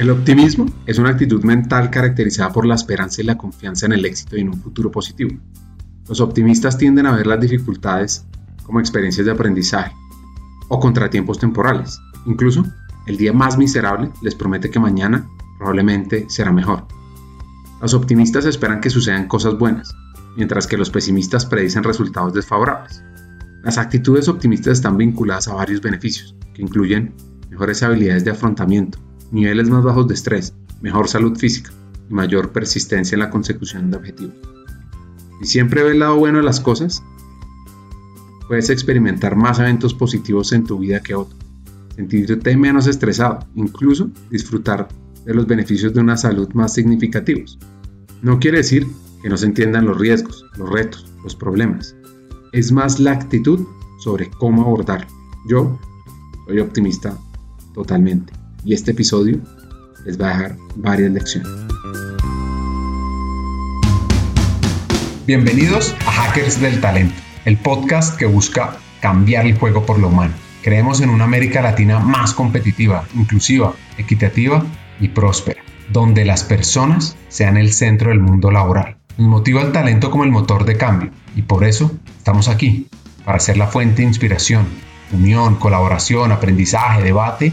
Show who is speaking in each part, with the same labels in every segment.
Speaker 1: El optimismo es una actitud mental caracterizada por la esperanza y la confianza en el éxito y en un futuro positivo. Los optimistas tienden a ver las dificultades como experiencias de aprendizaje o contratiempos temporales. Incluso, el día más miserable les promete que mañana probablemente será mejor. Los optimistas esperan que sucedan cosas buenas, mientras que los pesimistas predicen resultados desfavorables. Las actitudes optimistas están vinculadas a varios beneficios, que incluyen mejores habilidades de afrontamiento, niveles más bajos de estrés, mejor salud física y mayor persistencia en la consecución de objetivos. Si siempre ves el lado bueno de las cosas, puedes experimentar más eventos positivos en tu vida que otros, sentirte menos estresado, incluso disfrutar de los beneficios de una salud más significativos. No quiere decir que no se entiendan los riesgos, los retos, los problemas. Es más la actitud sobre cómo abordarlo. Yo soy optimista totalmente y este episodio les va a dejar varias lecciones. Bienvenidos a Hackers del Talento, el podcast que busca cambiar el juego por lo humano. Creemos en una América Latina más competitiva, inclusiva, equitativa y próspera, donde las personas sean el centro del mundo laboral. Nos motiva el talento como el motor de cambio y por eso estamos aquí, para ser la fuente de inspiración, unión, colaboración, aprendizaje, debate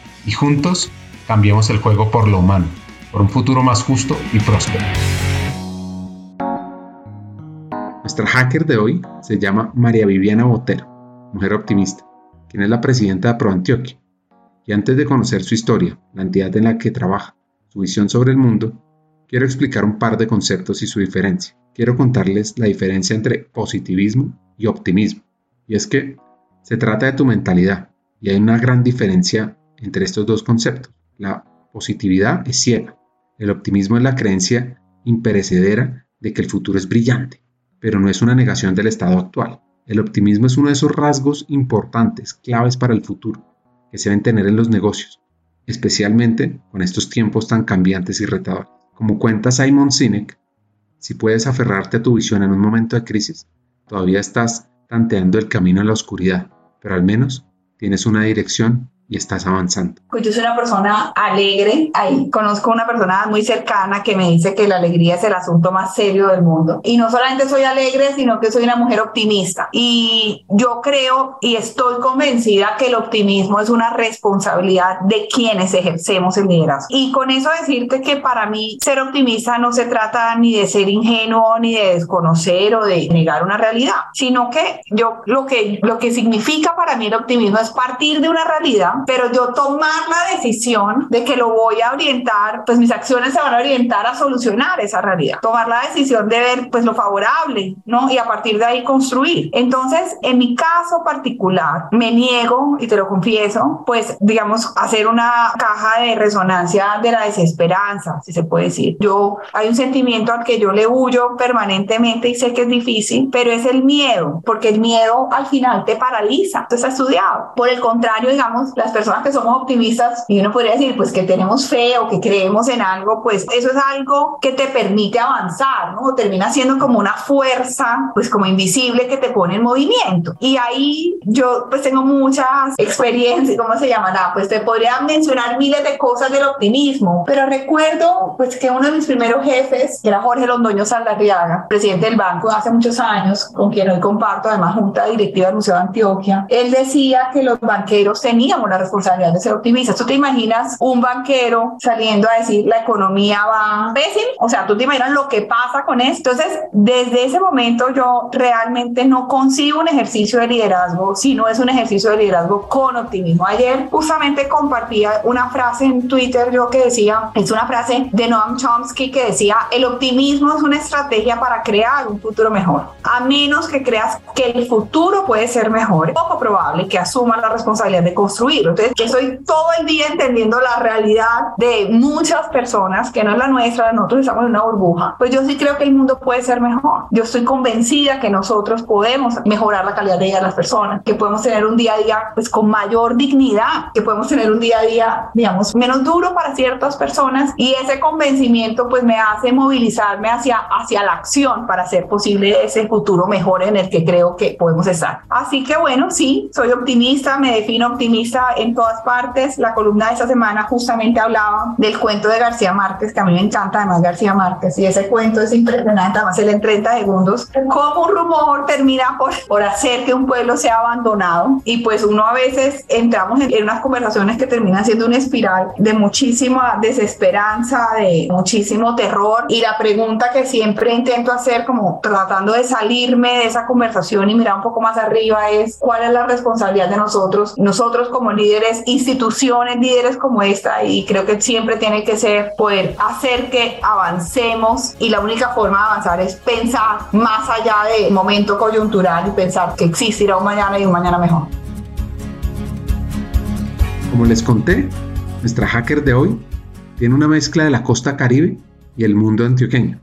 Speaker 1: y juntos cambiemos el juego por lo humano, por un futuro más justo y próspero. Nuestra hacker de hoy se llama María Viviana Botero, mujer optimista, quien es la presidenta de ProAntioquia. Y antes de conocer su historia, la entidad en la que trabaja, su visión sobre el mundo, quiero explicar un par de conceptos y su diferencia. Quiero contarles la diferencia entre positivismo y optimismo. Y es que se trata de tu mentalidad, y hay una gran diferencia entre estos dos conceptos. La positividad es ciega, el optimismo es la creencia imperecedera de que el futuro es brillante, pero no es una negación del estado actual. El optimismo es uno de esos rasgos importantes, claves para el futuro, que se deben tener en los negocios, especialmente con estos tiempos tan cambiantes y retadores. Como cuenta Simon Sinek, si puedes aferrarte a tu visión en un momento de crisis, todavía estás tanteando el camino en la oscuridad, pero al menos tienes una dirección y estás avanzando?
Speaker 2: Pues yo soy una persona alegre. Ahí conozco una persona muy cercana que me dice que la alegría es el asunto más serio del mundo. Y no solamente soy alegre, sino que soy una mujer optimista. Y yo creo y estoy convencida que el optimismo es una responsabilidad de quienes ejercemos el liderazgo. Y con eso decirte que para mí ser optimista no se trata ni de ser ingenuo, ni de desconocer o de negar una realidad, sino que yo lo que, lo que significa para mí el optimismo es partir de una realidad pero yo tomar la decisión de que lo voy a orientar, pues mis acciones se van a orientar a solucionar esa realidad. Tomar la decisión de ver pues lo favorable, ¿no? Y a partir de ahí construir. Entonces, en mi caso particular, me niego, y te lo confieso, pues digamos, hacer una caja de resonancia de la desesperanza, si se puede decir. Yo, hay un sentimiento al que yo le huyo permanentemente y sé que es difícil, pero es el miedo, porque el miedo al final te paraliza. Esto está estudiado. Por el contrario, digamos, las personas que somos optimistas, y uno podría decir, pues que tenemos fe o que creemos en algo, pues eso es algo que te permite avanzar, ¿no? Termina siendo como una fuerza, pues como invisible que te pone en movimiento. Y ahí yo pues tengo muchas experiencias, ¿cómo se llama? Nada, pues te podría mencionar miles de cosas del optimismo, pero recuerdo pues que uno de mis primeros jefes, era Jorge Londoño Saldarriaga, presidente del banco hace muchos años, con quien hoy comparto además junta directiva del Museo de Antioquia, él decía que los banqueros teníamos la responsabilidad de ser optimistas. ¿Tú te imaginas un banquero saliendo a decir la economía va pésimo? O sea, ¿tú te imaginas lo que pasa con esto? Entonces, desde ese momento yo realmente no concibo un ejercicio de liderazgo, sino es un ejercicio de liderazgo con optimismo. Ayer justamente compartía una frase en Twitter yo que decía, es una frase de Noam Chomsky que decía, el optimismo es una estrategia para crear un futuro mejor. A menos que creas que el futuro puede ser mejor, poco probable que asumas la responsabilidad de construir libro. Entonces, estoy todo el día entendiendo la realidad de muchas personas, que no es la nuestra, nosotros estamos en una burbuja. Pues yo sí creo que el mundo puede ser mejor. Yo estoy convencida que nosotros podemos mejorar la calidad de vida de las personas, que podemos tener un día a día pues con mayor dignidad, que podemos tener un día a día, digamos, menos duro para ciertas personas y ese convencimiento pues me hace movilizarme hacia, hacia la acción para hacer posible ese futuro mejor en el que creo que podemos estar. Así que bueno, sí, soy optimista, me defino optimista en todas partes. La columna de esta semana justamente hablaba del cuento de García Márquez, que a mí me encanta además García Márquez, y ese cuento es impresionante, además él en 30 segundos, cómo un rumor termina por, por hacer que un pueblo sea abandonado. Y pues uno a veces entramos en, en unas conversaciones que terminan siendo una espiral de muchísima desesperanza, de muchísimo terror. Y la pregunta que siempre intento hacer, como tratando de salirme de esa conversación y mirar un poco más arriba, es cuál es la responsabilidad de nosotros, nosotros como líderes, instituciones, líderes como esta, y creo que siempre tiene que ser poder hacer que avancemos y la única forma de avanzar es pensar más allá del momento coyuntural y pensar que existirá un mañana y un mañana mejor.
Speaker 1: Como les conté, nuestra hacker de hoy tiene una mezcla de la costa caribe y el mundo antioqueño,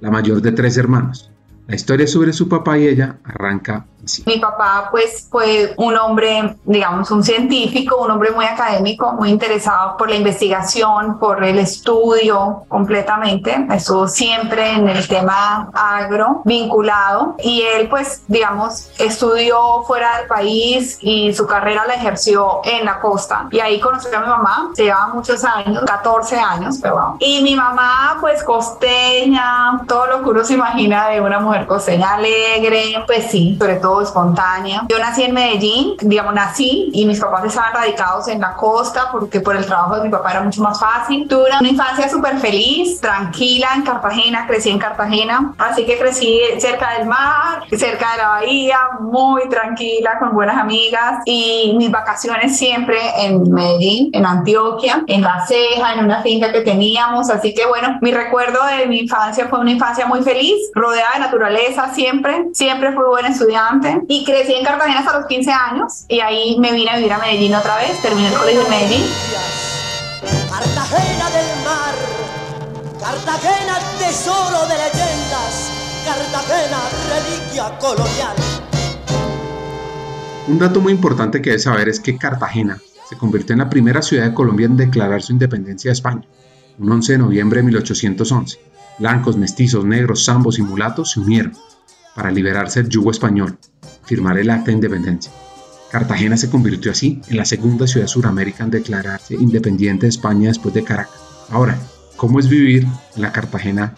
Speaker 1: la mayor de tres hermanos. La historia sobre su papá y ella arranca así.
Speaker 2: Mi papá pues fue un hombre, digamos, un científico, un hombre muy académico, muy interesado por la investigación, por el estudio completamente. Estuvo siempre en el tema agro vinculado y él pues, digamos, estudió fuera del país y su carrera la ejerció en la costa. Y ahí conoció a mi mamá, se llevaba muchos años, 14 años, pero Y mi mamá pues costeña, todo lo que uno se imagina de una mujer costeña alegre, pues sí, sobre todo espontánea. Yo nací en Medellín, digamos, nací y mis papás estaban radicados en la costa porque por el trabajo de mi papá era mucho más fácil. Tuve una infancia súper feliz, tranquila en Cartagena, crecí en Cartagena, así que crecí cerca del mar, cerca de la bahía, muy tranquila, con buenas amigas y mis vacaciones siempre en Medellín, en Antioquia, en La Ceja, en una finca que teníamos, así que bueno, mi recuerdo de mi infancia fue una infancia muy feliz, rodeada de naturaleza siempre, siempre fui buen estudiante y crecí en Cartagena hasta los 15 años y ahí me vine a vivir a Medellín otra vez, terminé el colegio en Medellín.
Speaker 3: Cartagena del mar, Cartagena tesoro de leyendas, Cartagena reliquia colonial.
Speaker 1: Un dato muy importante que debes saber es que Cartagena se convirtió en la primera ciudad de Colombia en declarar su independencia de España, un 11 de noviembre de 1811 Blancos, mestizos, negros, zambos y mulatos se unieron para liberarse del yugo español, firmar el acta de independencia. Cartagena se convirtió así en la segunda ciudad suramericana en declararse independiente de España después de Caracas. Ahora, ¿cómo es vivir en la Cartagena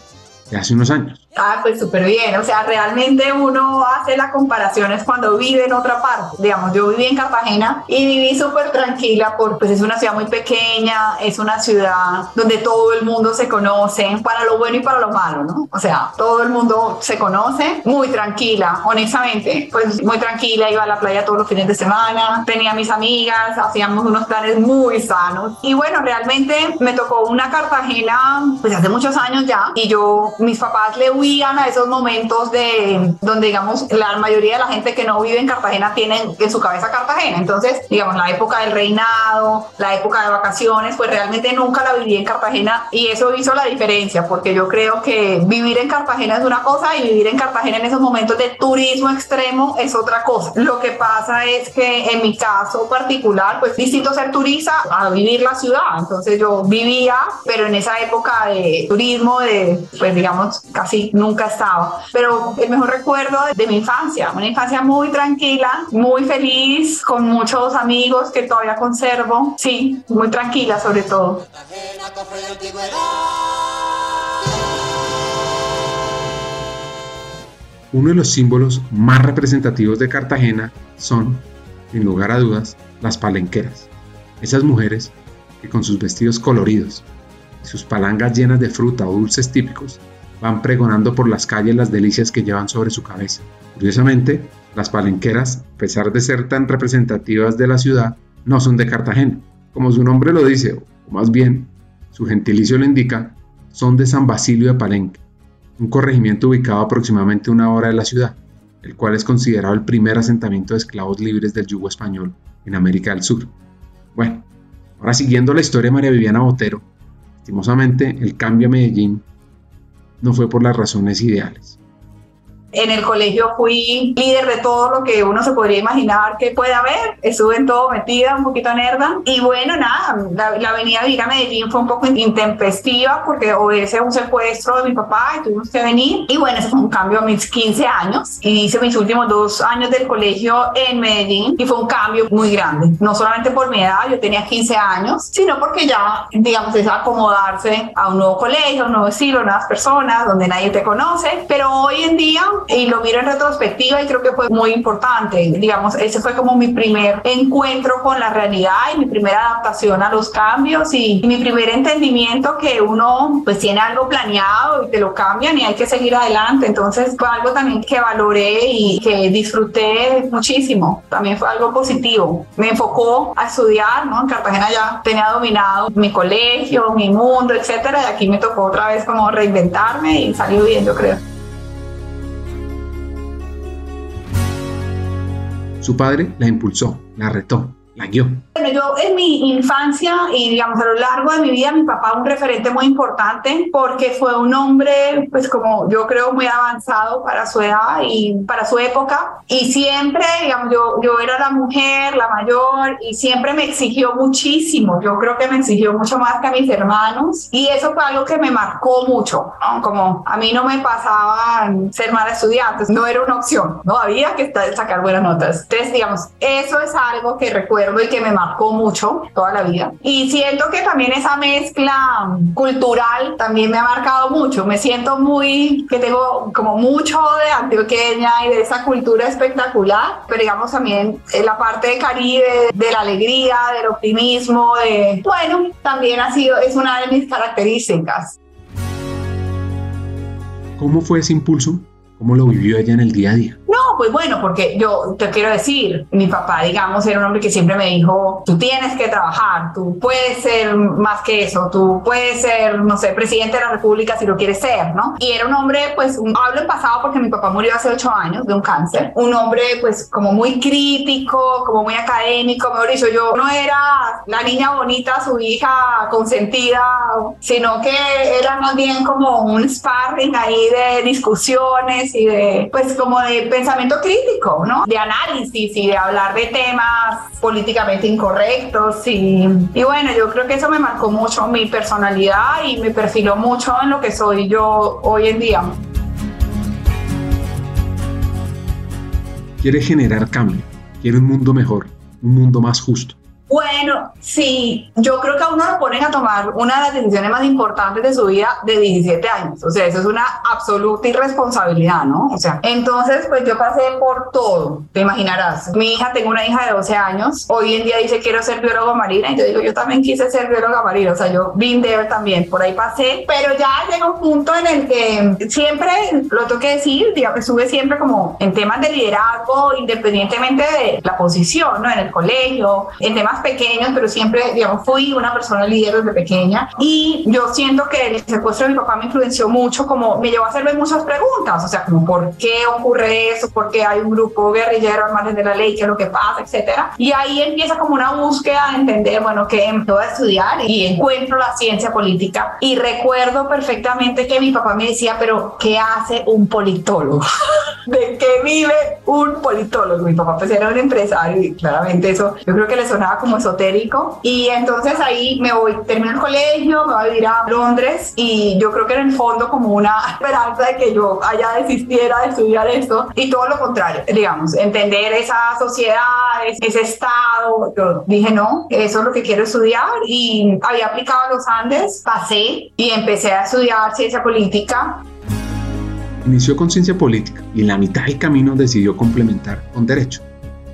Speaker 1: de hace unos años?
Speaker 2: Ah, pues súper bien. O sea, realmente uno hace las comparaciones cuando vive en otra parte. Digamos, yo viví en Cartagena y viví súper tranquila porque pues, es una ciudad muy pequeña, es una ciudad donde todo el mundo se conoce, para lo bueno y para lo malo, ¿no? O sea, todo el mundo se conoce, muy tranquila, honestamente. Pues muy tranquila, iba a la playa todos los fines de semana, tenía mis amigas, hacíamos unos planes muy sanos. Y bueno, realmente me tocó una Cartagena, pues hace muchos años ya, y yo, mis papás le a esos momentos de donde, digamos, la mayoría de la gente que no vive en Cartagena tienen en su cabeza Cartagena. Entonces, digamos, la época del reinado, la época de vacaciones, pues realmente nunca la viví en Cartagena y eso hizo la diferencia, porque yo creo que vivir en Cartagena es una cosa y vivir en Cartagena en esos momentos de turismo extremo es otra cosa. Lo que pasa es que en mi caso particular, pues distinto ser turista a vivir la ciudad. Entonces yo vivía, pero en esa época de turismo, de, pues digamos, casi nunca estaba. Pero el mejor recuerdo de mi infancia, una infancia muy tranquila, muy feliz, con muchos amigos que todavía conservo. Sí, muy tranquila sobre todo.
Speaker 1: Uno de los símbolos más representativos de Cartagena son, sin lugar a dudas, las palenqueras. Esas mujeres que con sus vestidos coloridos sus palangas llenas de fruta o dulces típicos van pregonando por las calles las delicias que llevan sobre su cabeza. Curiosamente, las palenqueras, a pesar de ser tan representativas de la ciudad, no son de Cartagena. Como su nombre lo dice, o más bien, su gentilicio lo indica, son de San Basilio de Palenque, un corregimiento ubicado aproximadamente una hora de la ciudad, el cual es considerado el primer asentamiento de esclavos libres del yugo español en América del Sur. Bueno, ahora siguiendo la historia de María Viviana Botero, lastimosamente el cambio a Medellín no fue por las razones ideales.
Speaker 2: En el colegio fui líder de todo lo que uno se podría imaginar que puede haber. Estuve en todo metida, un poquito nerda. Y bueno, nada, la, la avenida a Medellín fue un poco intempestiva porque obedece a un secuestro de mi papá y tuvimos que venir. Y bueno, ese fue un cambio a mis 15 años. Y hice mis últimos dos años del colegio en Medellín y fue un cambio muy grande. No solamente por mi edad, yo tenía 15 años, sino porque ya, digamos, es acomodarse a un nuevo colegio, a un nuevo estilo, nuevas personas, donde nadie te conoce. Pero hoy en día y lo miro en retrospectiva y creo que fue muy importante. Digamos, ese fue como mi primer encuentro con la realidad y mi primera adaptación a los cambios y, mi primer entendimiento que uno pues tiene algo planeado y te lo cambian y hay que seguir adelante. Entonces fue algo también que valoré y que disfruté muchísimo. También fue algo positivo. Me enfocó a estudiar, ¿no? En Cartagena ya tenía dominado mi colegio, mi mundo, etcétera, y aquí me tocó otra vez como reinventarme y salió bien, yo creo.
Speaker 1: Su padre la impulsó, la retó, la guió.
Speaker 2: Bueno, yo en mi infancia y digamos a lo largo de mi vida, mi papá un referente muy importante porque fue un hombre, pues como yo creo, muy avanzado para su edad y para su época. Y siempre, digamos, yo, yo era la mujer, la mayor, y siempre me exigió muchísimo. Yo creo que me exigió mucho más que a mis hermanos. Y eso fue algo que me marcó mucho, ¿no? Como a mí no me pasaba ser mala estudiante, no era una opción, no había que sacar buenas notas. Entonces, digamos, eso es algo que recuerdo y que me marcó marcó mucho toda la vida. Y siento que también esa mezcla cultural también me ha marcado mucho. Me siento muy, que tengo como mucho de antioqueña y de esa cultura espectacular, pero digamos también en la parte de Caribe, de la alegría, del optimismo, de, bueno, también ha sido, es una de mis características.
Speaker 1: ¿Cómo fue ese impulso? ¿Cómo lo vivió ella en el día a día?
Speaker 2: No, pues bueno, porque yo te quiero decir, mi papá, digamos, era un hombre que siempre me dijo, tú tienes que trabajar, tú puedes ser más que eso, tú puedes ser, no sé, presidente de la República si lo quieres ser, ¿no? Y era un hombre, pues, un, hablo en pasado porque mi papá murió hace ocho años de un cáncer, un hombre, pues, como muy crítico, como muy académico, mejor dicho, yo no era la niña bonita, su hija consentida, sino que era más bien como un sparring ahí de discusiones y de, pues, como de pensamiento crítico, ¿no? De análisis y de hablar de temas políticamente incorrectos y, y bueno, yo creo que eso me marcó mucho mi personalidad y me perfiló mucho en lo que soy yo hoy en día.
Speaker 1: Quiere generar cambio, quiere un mundo mejor, un mundo más justo.
Speaker 2: Bueno, sí, yo creo que a uno lo ponen a tomar una de las decisiones más importantes de su vida de 17 años. O sea, eso es una absoluta irresponsabilidad, ¿no? O sea, entonces, pues yo pasé por todo, te imaginarás. Mi hija, tengo una hija de 12 años, hoy en día dice quiero ser biólogo marina y yo digo, yo también quise ser bióloga marina, o sea, yo been también, por ahí pasé, pero ya llega un punto en el que siempre, lo tengo que decir, digamos, estuve siempre como en temas de liderazgo, independientemente de la posición, ¿no? En el colegio, en temas pequeños, pero siempre, digamos, fui una persona líder desde pequeña y yo siento que el secuestro de mi papá me influenció mucho, como me llevó a hacerme muchas preguntas, o sea, como por qué ocurre eso, por qué hay un grupo guerrillero margen de la ley, qué es lo que pasa, etcétera. Y ahí empieza como una búsqueda de entender, bueno, que voy a estudiar y encuentro la ciencia política y recuerdo perfectamente que mi papá me decía, pero ¿qué hace un politólogo? ¿De qué vive un politólogo? Mi papá pues era un empresario y claramente eso yo creo que le sonaba como esotérico. Y entonces ahí me voy, termino el colegio, me voy a vivir a Londres y yo creo que en el fondo como una esperanza de que yo haya desistiera de estudiar esto y todo lo contrario, digamos, entender esa sociedad, ese estado. Yo dije, no, eso es lo que quiero estudiar y había aplicado a los Andes, pasé y empecé a estudiar ciencia política.
Speaker 1: Inició con ciencia política y en la mitad del camino decidió complementar con derecho.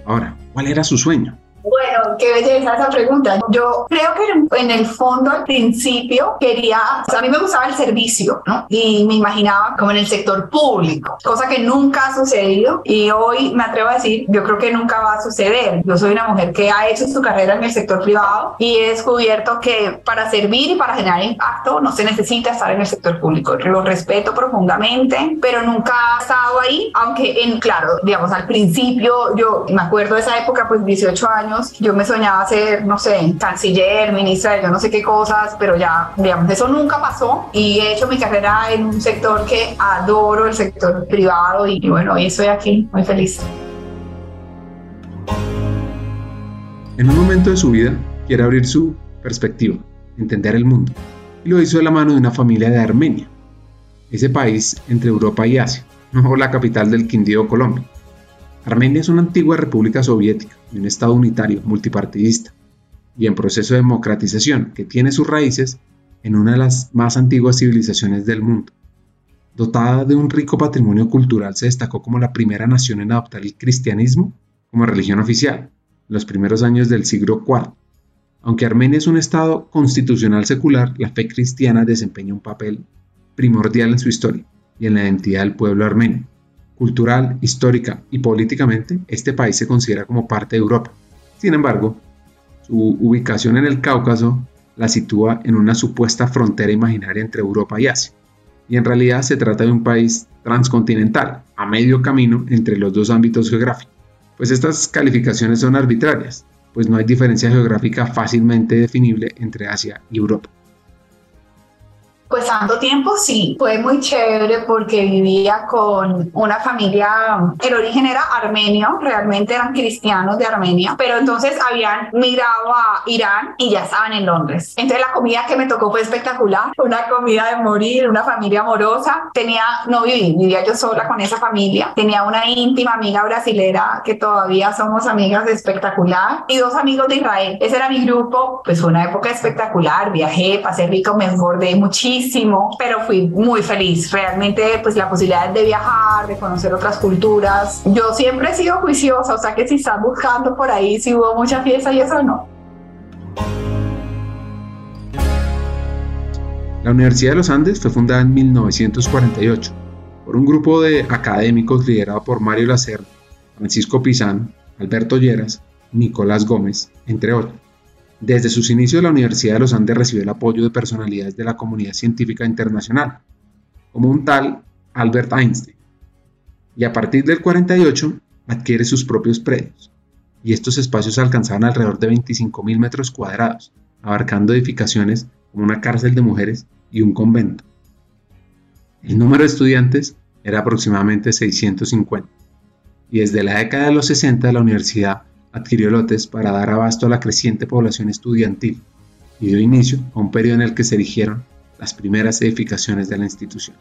Speaker 1: Ahora, ¿cuál era su sueño?
Speaker 2: Bueno, qué belleza esa pregunta. Yo creo que en el fondo, al principio, quería, o sea, a mí me gustaba el servicio, ¿no? Y me imaginaba como en el sector público, cosa que nunca ha sucedido y hoy me atrevo a decir, yo creo que nunca va a suceder. Yo soy una mujer que ha hecho su carrera en el sector privado y he descubierto que para servir y para generar impacto no se necesita estar en el sector público. Lo respeto profundamente, pero nunca ha estado ahí, aunque en, claro, digamos, al principio, yo me acuerdo de esa época, pues 18 años, años yo me soñaba ser, no sé, canciller, ministra de yo no sé qué cosas, pero ya, digamos, eso nunca pasó y he hecho mi carrera en un sector que adoro, el sector privado y, y bueno, hoy estoy aquí muy feliz.
Speaker 1: En un momento de su vida quiere abrir su perspectiva, entender el mundo, y lo hizo de la mano de una familia de Armenia, ese país entre Europa y Asia, no la capital del Quindío, Colombia. Armenia es una antigua república soviética de un estado unitario multipartidista y en proceso de democratización que tiene sus raíces en una de las más antiguas civilizaciones del mundo. Dotada de un rico patrimonio cultural, se destacó como la primera nación en adoptar el cristianismo como religión oficial en los primeros años del siglo IV. Aunque Armenia es un estado constitucional secular, la fe cristiana desempeña un papel primordial en su historia y en la identidad del pueblo armenio. Cultural, histórica y políticamente, este país se considera como parte de Europa. Sin embargo, su ubicación en el Cáucaso la sitúa en una supuesta frontera imaginaria entre Europa y Asia. Y en realidad se trata de un país transcontinental, a medio camino entre los dos ámbitos geográficos. Pues estas calificaciones son arbitrarias, pues no hay diferencia geográfica fácilmente definible entre Asia y Europa.
Speaker 2: Pues tanto tiempo sí, fue muy chévere porque vivía con una familia, el origen era armenio, realmente eran cristianos de Armenia, pero entonces habían migrado a Irán y ya estaban en Londres. Entonces la comida que me tocó fue espectacular, una comida de morir, una familia amorosa. Tenía, no viví, vivía yo sola con esa familia. Tenía una íntima amiga brasilera que todavía somos amigas espectacular y dos amigos de Israel. Ese era mi grupo, pues fue una época espectacular, viajé, pasé rico, me engordé muchísimo pero fui muy feliz. Realmente, pues la posibilidad de viajar, de conocer otras culturas. Yo siempre he sido juiciosa, o sea que si están buscando por ahí si hubo mucha fiesta y eso no.
Speaker 1: La Universidad de los Andes fue fundada en 1948 por un grupo de académicos liderado por Mario Lacerda, Francisco Pizán, Alberto Lleras, Nicolás Gómez, entre otros. Desde sus inicios, la Universidad de los Andes recibió el apoyo de personalidades de la comunidad científica internacional, como un tal Albert Einstein. Y a partir del 48 adquiere sus propios predios, y estos espacios alcanzaban alrededor de 25.000 metros cuadrados, abarcando edificaciones como una cárcel de mujeres y un convento. El número de estudiantes era aproximadamente 650, y desde la década de los 60 la universidad adquirió lotes para dar abasto a la creciente población estudiantil y dio inicio a un periodo en el que se erigieron las primeras edificaciones de la institución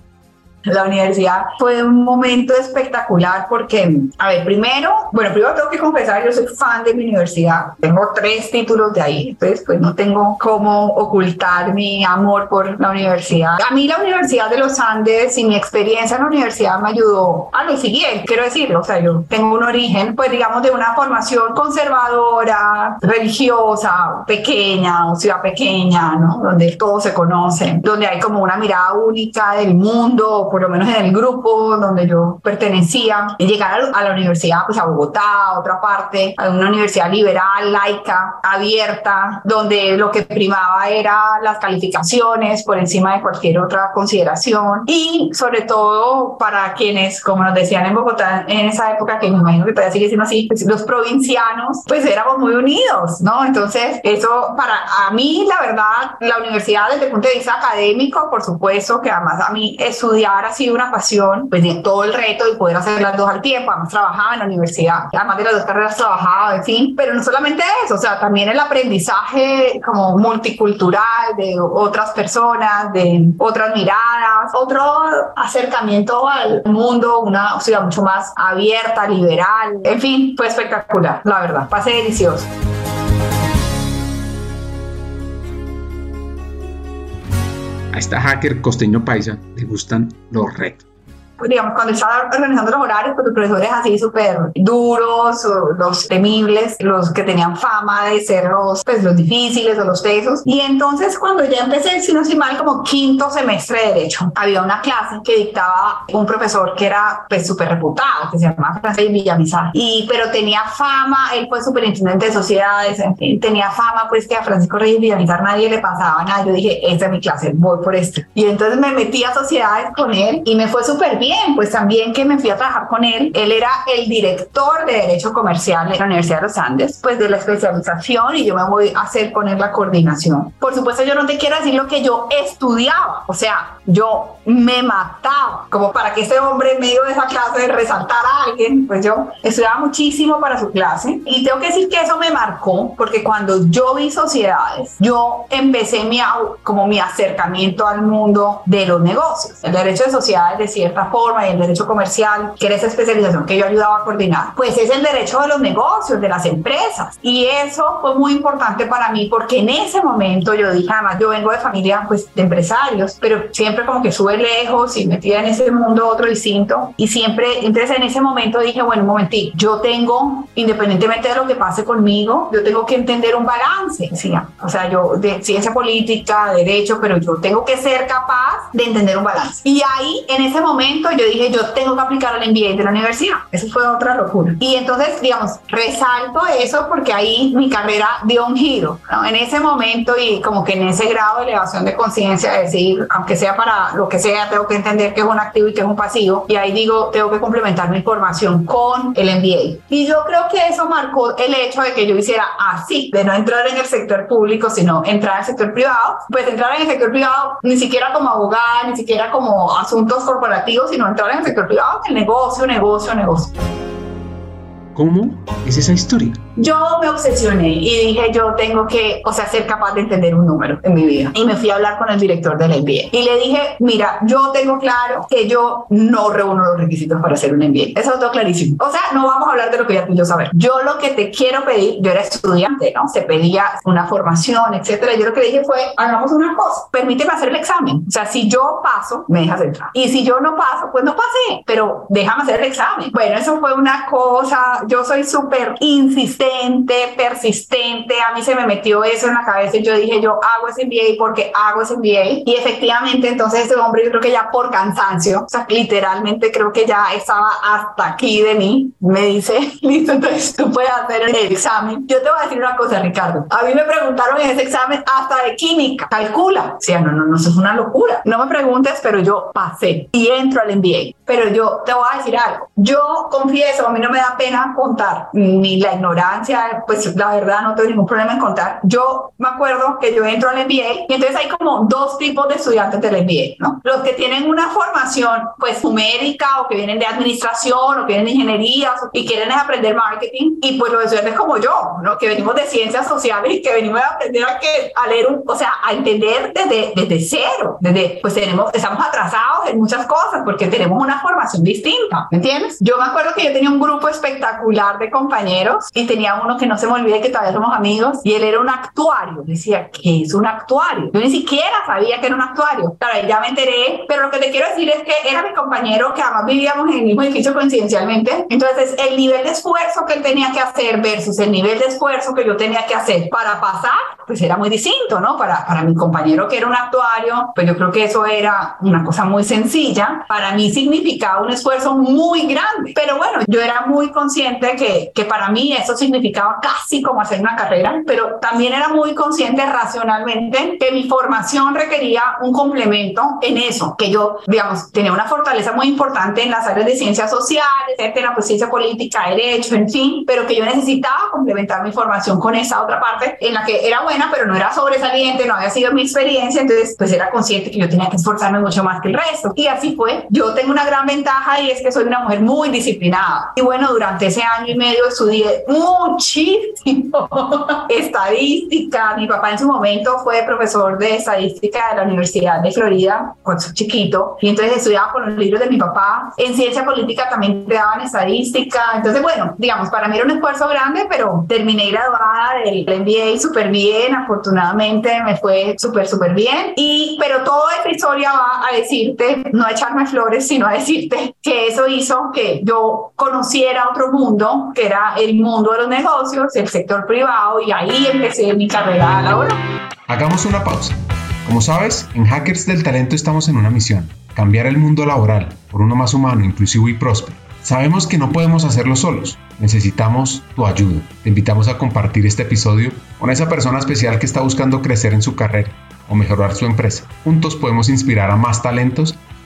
Speaker 2: la universidad fue un momento espectacular porque, a ver, primero, bueno, primero tengo que confesar, yo soy fan de mi universidad, tengo tres títulos de ahí, entonces pues no tengo cómo ocultar mi amor por la universidad. A mí la Universidad de los Andes y mi experiencia en la universidad me ayudó a lo siguiente, quiero decirlo, o sea, yo tengo un origen, pues digamos, de una formación conservadora, religiosa, pequeña, ciudad pequeña, ¿no? Donde todos se conocen, donde hay como una mirada única del mundo, por lo menos en el grupo donde yo pertenecía, llegar a la universidad, pues a Bogotá, a otra parte, a una universidad liberal, laica, abierta, donde lo que primaba era las calificaciones por encima de cualquier otra consideración y sobre todo para quienes, como nos decían en Bogotá en esa época, que me imagino que todavía sigue siendo así, pues los provincianos, pues éramos muy unidos, ¿no? Entonces, eso para a mí, la verdad, la universidad desde el punto de vista académico, por supuesto, que además a mí estudiar ha sido una pasión, pues de todo el reto de poder hacer las dos al tiempo. Además trabajaba en la universidad, además de las dos carreras trabajaba, en fin, pero no solamente eso, o sea, también el aprendizaje como multicultural de otras personas, de otras miradas, otro acercamiento al mundo, una ciudad mucho más abierta, liberal, en fin, fue espectacular, la verdad, pasé delicioso.
Speaker 1: A esta hacker costeño paisa le gustan los retos
Speaker 2: digamos, cuando estaba organizando los horarios, pues los profesores así súper duros, o los temibles, los que tenían fama de ser los, pues, los difíciles o los tesos. Y entonces cuando ya empecé, si no soy mal, como quinto semestre de Derecho, había una clase que dictaba un profesor que era pues súper reputado, que se llamaba Francisco Villamizar. Y, pero tenía fama, él fue superintendente de sociedades, tenía fama pues que a Francisco Reyes Villamizar nadie le pasaba nada. Yo dije, esta es mi clase, voy por esto. Y entonces me metí a sociedades con él y me fue súper bien pues también que me fui a trabajar con él. Él era el director de Derecho Comercial de la Universidad de los Andes, pues de la especialización y yo me voy a hacer con él la coordinación. Por supuesto, yo no te quiero decir lo que yo estudiaba, o sea, yo me mataba, como para que ese hombre en medio de esa clase resaltara a alguien, pues yo estudiaba muchísimo para su clase y tengo que decir que eso me marcó porque cuando yo vi sociedades, yo empecé mi, como mi acercamiento al mundo de los negocios, el derecho de sociedades de cierta forma y el derecho comercial, que era esa especialización que yo ayudaba a coordinar, pues es el derecho de los negocios, de las empresas. Y eso fue muy importante para mí porque en ese momento yo dije, además yo vengo de familia pues de empresarios, pero siempre como que sube lejos y metida en ese mundo otro distinto. Y siempre, entonces en ese momento dije, bueno, un momentito, yo tengo, independientemente de lo que pase conmigo, yo tengo que entender un balance, o sea, yo de ciencia política, derecho, pero yo tengo que ser capaz de entender un balance. Y ahí, en ese momento, yo dije, yo tengo que aplicar al MBA de la universidad. Eso fue otra locura. Y entonces, digamos, resalto eso porque ahí mi carrera dio un giro, ¿no? En ese momento y como que en ese grado de elevación de conciencia, decir, aunque sea para lo que sea, tengo que entender que es un activo y que es un pasivo. Y ahí digo, tengo que complementar mi formación con el MBA. Y yo creo que eso marcó el hecho de que yo hiciera así, de no entrar en el sector público, sino entrar al sector privado. Pues entrar en el sector privado ni siquiera como abogada, ni siquiera como asuntos corporativos, sino entrar en el sector privado, el negocio, negocio, negocio.
Speaker 1: ¿Cómo es esa historia?
Speaker 2: Yo me obsesioné y dije, yo tengo que, o sea, ser capaz de entender un número en mi vida. Y me fui a hablar con el director del MBA. Y le dije, mira, yo tengo claro que yo no reúno los requisitos para hacer un MBA. Eso es todo clarísimo. O sea, no vamos a hablar de lo que ya tú yo sabemos. Yo lo que te quiero pedir, yo era estudiante, ¿no? Se pedía una formación, etcétera. Yo lo que dije fue, hagamos una cosa, permíteme hacer el examen. O sea, si yo paso, me dejas entrar. Y si yo no paso, pues no pasé, pero déjame hacer el examen. Bueno, eso fue una cosa yo soy súper insistente, persistente, a mí se me metió eso en la cabeza y yo dije, yo hago ese MBA porque hago ese MBA. Y efectivamente, entonces ese hombre, yo creo que ya por cansancio, o sea, literalmente creo que ya estaba hasta aquí de mí, me dice, listo, entonces tú puedes hacer el examen. Yo te voy a decir una cosa, Ricardo. A mí me preguntaron en ese examen hasta de química, calcula. O sea, no, no, no, eso es una locura. No me preguntes, pero yo pasé y entro al MBA. Pero yo te voy a decir algo. Yo confieso, a mí no me da pena contar, ni la ignorancia, pues la verdad no tengo ningún problema en contar. Yo me acuerdo que yo entro al MBA y entonces hay como dos tipos de estudiantes del MBA, ¿no? Los que tienen una formación pues numérica o que vienen de administración o que vienen de ingeniería y quieren aprender marketing y pues los estudiantes como yo, ¿no? Que venimos de ciencias sociales y que venimos a aprender a, que, a leer, un, o sea, a entender desde, desde cero, desde, pues tenemos, estamos atrasados en muchas cosas porque tenemos una formación distinta, ¿me entiendes? Yo me acuerdo que yo tenía un grupo espectacular de compañeros y tenía uno que no se me olvide que todavía somos amigos y él era un actuario. Decía, ¿qué es un actuario? Yo ni siquiera sabía que era un actuario. Claro, ya me enteré, pero lo que te quiero decir es que era mi compañero que además vivíamos en el mismo edificio coincidencialmente. Entonces, el nivel de esfuerzo que él tenía que hacer versus el nivel de esfuerzo que yo tenía que hacer para pasar, pues era muy distinto, ¿no? Para, para mi compañero que era un actuario, pues yo creo que eso era una cosa muy sencilla. Para mí significaba un esfuerzo muy grande. Pero bueno, yo era muy consciente que, que para mí eso significaba casi como hacer una carrera, pero también era muy consciente racionalmente que mi formación requería un complemento en eso, que yo, digamos, tenía una fortaleza muy importante en las áreas de ciencias sociales, etcétera, pues ciencia política, derecho, en fin, pero que yo necesitaba complementar mi formación con esa otra parte en la que era buena, pero no era sobresaliente, no había sido mi experiencia, entonces pues era consciente que yo tenía que esforzarme mucho más que el resto. Y así fue. Yo tengo una gran ventaja y es que soy una mujer muy disciplinada. Y bueno, durante ese año y medio estudié muchísimo estadística. Mi papá en su momento fue profesor de estadística de la Universidad de Florida cuando soy chiquito y entonces estudiaba con los libros de mi papá. En ciencia política también creaban estadística. Entonces, bueno, digamos, para mí era un esfuerzo grande, pero terminé graduada del MBA súper bien. Afortunadamente me fue súper, súper bien. Y, pero toda esta historia va a decirte, no a echarme flores, sino a decirte que eso hizo que yo conociera otro mundo que era el mundo de los negocios, el sector privado, y ahí empecé mi carrera laboral.
Speaker 1: Hagamos una pausa. Como sabes, en Hackers del Talento estamos en una misión, cambiar el mundo laboral por uno más humano, inclusivo y próspero. Sabemos que no podemos hacerlo solos, necesitamos tu ayuda. Te invitamos a compartir este episodio con esa persona especial que está buscando crecer en su carrera o mejorar su empresa. Juntos podemos inspirar a más talentos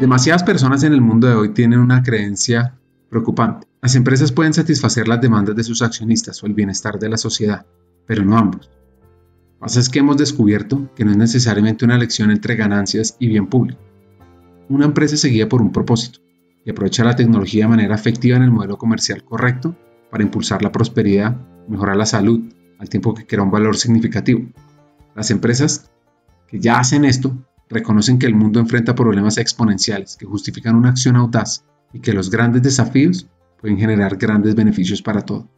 Speaker 1: Demasiadas personas en el mundo de hoy tienen una creencia preocupante. Las empresas pueden satisfacer las demandas de sus accionistas o el bienestar de la sociedad, pero no ambos. Lo que pasa es que hemos descubierto que no es necesariamente una elección entre ganancias y bien público. Una empresa se guía por un propósito y aprovecha la tecnología de manera efectiva en el modelo comercial correcto para impulsar la prosperidad, mejorar la salud, al tiempo que crea un valor significativo. Las empresas que ya hacen esto reconocen que el mundo enfrenta problemas exponenciales que justifican una acción audaz y que los grandes desafíos pueden generar grandes beneficios para todo.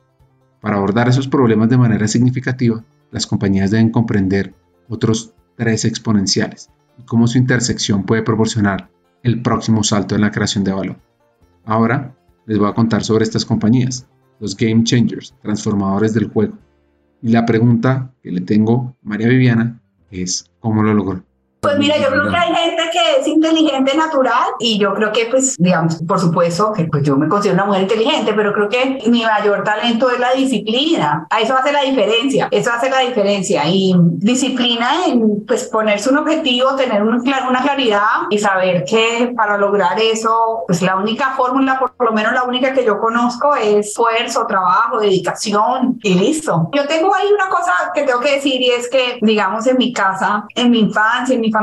Speaker 1: Para abordar esos problemas de manera significativa, las compañías deben comprender otros tres exponenciales y cómo su intersección puede proporcionar el próximo salto en la creación de valor. Ahora les voy a contar sobre estas compañías, los Game Changers, transformadores del juego. Y la pregunta que le tengo a María Viviana es, ¿cómo lo logró?
Speaker 2: Pues mira, yo creo que hay gente que es inteligente natural y yo creo que pues, digamos, por supuesto que pues yo me considero una mujer inteligente, pero creo que mi mayor talento es la disciplina. A eso hace la diferencia, eso hace la diferencia y disciplina en pues ponerse un objetivo, tener una claridad y saber que para lograr eso, pues la única fórmula, por lo menos la única que yo conozco es esfuerzo, trabajo, dedicación y listo. Yo tengo ahí una cosa que tengo que decir y es que, digamos, en mi casa, en mi infancia, en mi familia,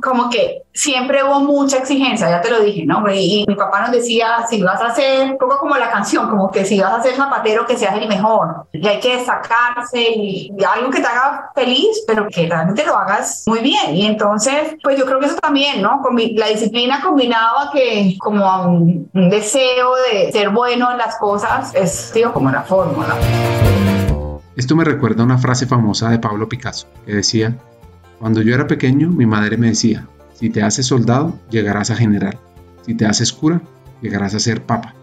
Speaker 2: como que siempre hubo mucha exigencia, ya te lo dije, ¿no? Y mi papá nos decía, si vas a un poco como la canción, como que si vas a ser zapatero, que seas el mejor. Y hay que destacarse y, algo que te haga feliz, pero que realmente lo hagas muy bien. Y entonces, pues yo creo que eso también, ¿no? Con la disciplina combinado a que como a un, deseo de ser bueno en las cosas, es, digo, como la fórmula.
Speaker 1: Esto me recuerda a una frase famosa de Pablo Picasso, que decía, cuando yo era pequeño, mi madre me decía, si te haces soldado, llegarás a general. Si te haces cura, llegarás a ser papa.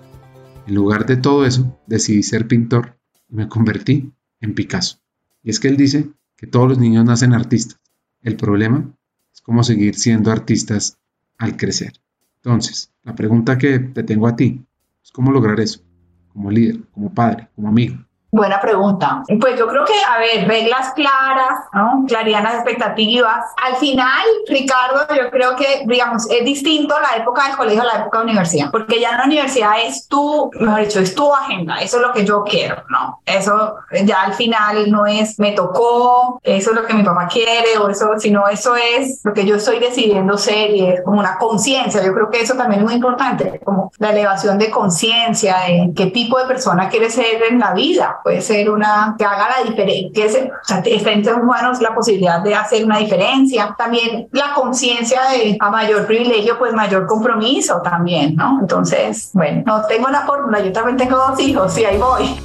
Speaker 1: En lugar de todo eso, decidí ser pintor y me convertí en Picasso. Y es que él dice que todos los niños nacen artistas. El problema es cómo seguir siendo artistas al crecer. Entonces, la pregunta que te tengo a ti es cómo lograr eso, como líder, como padre, como amigo.
Speaker 2: Buena pregunta. Pues yo creo que, a ver, reglas claras, ¿no? Claridad en las expectativas. Al final, Ricardo, yo creo que, digamos, es distinto la época del colegio a la época de la universidad, porque ya en la universidad es tu, mejor dicho, es tu agenda, eso es lo que yo quiero, ¿no? Eso ya al final no es me tocó, eso es lo que mi papá quiere, o eso, sino eso es lo que yo estoy decidiendo ser y es como una conciencia. Yo creo que eso también es muy importante, como la elevación de conciencia, de qué tipo de persona quieres ser en la vida puede ser una que haga la diferencia, que o sea, está humanos la posibilidad de hacer una diferencia. También la conciencia de a mayor privilegio, pues mayor compromiso también, ¿no? Entonces, bueno, no tengo la fórmula, yo también tengo dos hijos y ahí voy.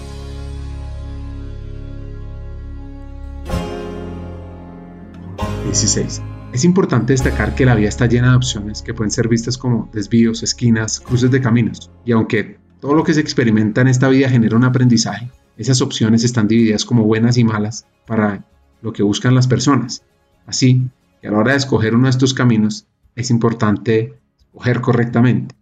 Speaker 1: ...16... Es importante destacar que la vida está llena de opciones que pueden ser vistas como desvíos, esquinas, cruces de caminos. Y aunque todo lo que se experimenta en esta vida genera un aprendizaje, esas opciones están divididas como buenas y malas para lo que buscan las personas. Así que a la hora de escoger uno de estos caminos es importante escoger correctamente.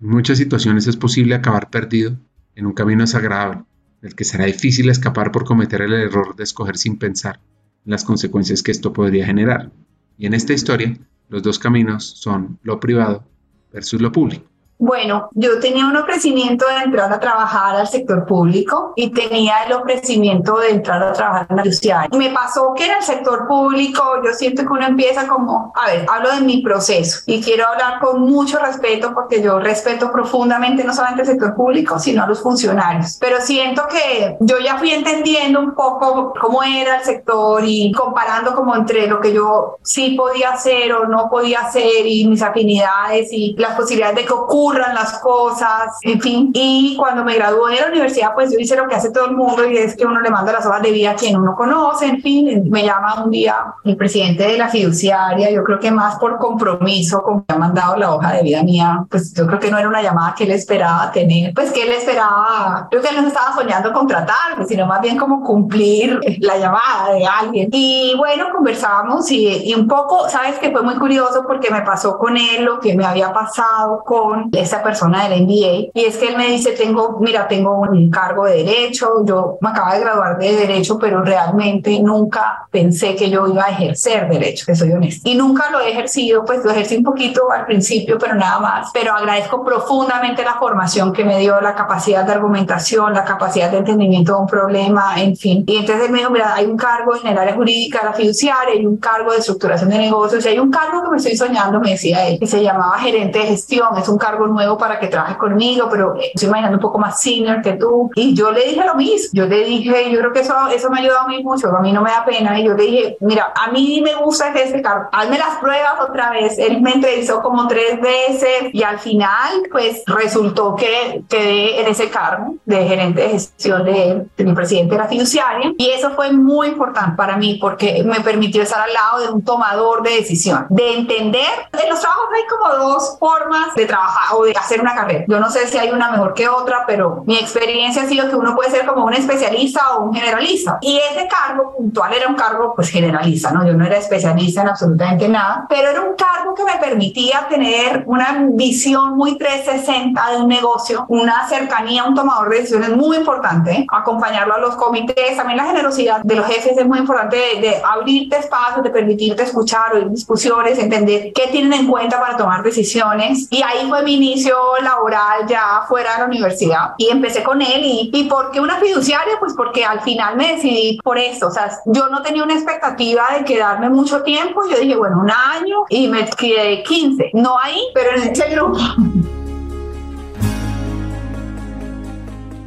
Speaker 1: En muchas situaciones es posible acabar perdido en un camino desagradable, del que será difícil escapar por cometer el error de escoger sin pensar en las consecuencias que esto podría generar. Y en esta historia, los dos caminos son lo privado versus lo público.
Speaker 2: Bueno, yo tenía un ofrecimiento de entrar a trabajar al sector público y tenía el ofrecimiento de entrar a trabajar en la industria. Me pasó que en el sector público yo siento que uno empieza como, a ver, hablo de mi proceso y quiero hablar con mucho respeto porque yo respeto profundamente no solamente el sector público, sino a los funcionarios. Pero siento que yo ya fui entendiendo un poco cómo era el sector y comparando como entre lo que yo sí podía hacer o no podía hacer y mis afinidades y las posibilidades de que ocurra ocurran las cosas, en fin. Y cuando me gradué de la universidad, pues yo hice lo que hace todo el mundo y es que uno le manda las hojas de vida a quien uno conoce, en fin. Me llama un día el presidente de la fiduciaria, yo creo que más por compromiso con que ha mandado la hoja de vida mía, pues yo creo que no era una llamada que él esperaba tener, pues que él esperaba, creo que él no estaba soñando contratarme, sino más bien como cumplir la llamada de alguien. Y bueno, conversábamos y, y un poco, sabes que fue muy curioso porque me pasó con él lo que me había pasado con esa persona del MBA y es que él me dice, tengo, mira, tengo un cargo de derecho, yo me acabo de graduar de derecho, pero realmente nunca pensé que yo iba a ejercer derecho, que soy honesto. Y nunca lo he ejercido, pues lo ejercí un poquito al principio, pero nada más. Pero agradezco profundamente la formación que me dio, la capacidad de argumentación, la capacidad de entendimiento de un problema, en fin. Y entonces él me dijo, mira, hay un cargo en el área jurídica la fiduciaria, hay un cargo de estructuración de negocios, y hay un cargo que me estoy soñando, me decía él, que se llamaba gerente de gestión, es un cargo nuevo para que trabajes conmigo, pero estoy imaginando un poco más senior que tú. Y yo le dije lo mismo, yo le dije, yo creo que eso, eso me ha ayudado a mí mucho, a mí no me da pena, y yo le dije, mira, a mí me gusta ese cargo, hazme las pruebas otra vez. Él me entrevistó como tres veces y al final, pues resultó que quedé en ese cargo de gerente de gestión de, de mi presidente de la fiduciaria. Y eso fue muy importante para mí porque me permitió estar al lado de un tomador de decisión, de entender. En los trabajos hay como dos formas de trabajar o de hacer una carrera. Yo no sé si hay una mejor que otra, pero mi experiencia ha sido que uno puede ser como un especialista o un generalista. Y ese cargo puntual era un cargo pues generalista, ¿no? Yo no era especialista en absolutamente nada, pero era un cargo que me permitía tener una visión muy 360 de un negocio, una cercanía a un tomador de decisiones muy importante, acompañarlo a los comités, también la generosidad de los jefes es muy importante de, de abrirte espacios, de permitirte escuchar, oír discusiones, entender qué tienen en cuenta para tomar decisiones. Y ahí fue mi inicio laboral ya fuera de la universidad y empecé con él. ¿Y, y por qué una fiduciaria? Pues porque al final me decidí por esto. O sea, yo no tenía una expectativa de quedarme mucho tiempo. Yo dije, bueno, un año y me quedé 15. No ahí, pero en ese grupo.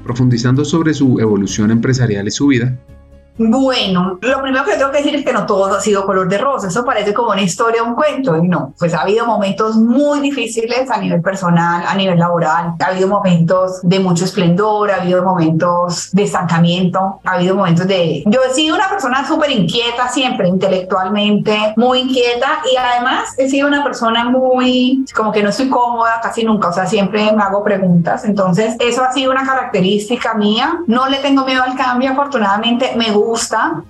Speaker 1: Profundizando sobre su evolución empresarial y su vida,
Speaker 2: Bueno, lo primero que tengo que decir es que no todo ha sido color de rosa. Eso parece como una historia, un cuento. Y no, pues ha habido momentos muy difíciles a nivel personal, a nivel laboral. Ha habido momentos de mucho esplendor, ha habido momentos de estancamiento, ha habido momentos de... Yo he sido una persona súper inquieta siempre, intelectualmente, muy inquieta y además he sido una persona muy... como que no estoy cómoda casi nunca, o sea, siempre me hago preguntas. Entonces, eso ha sido una característica mía. No le tengo miedo al cambio, afortunadamente me gusta,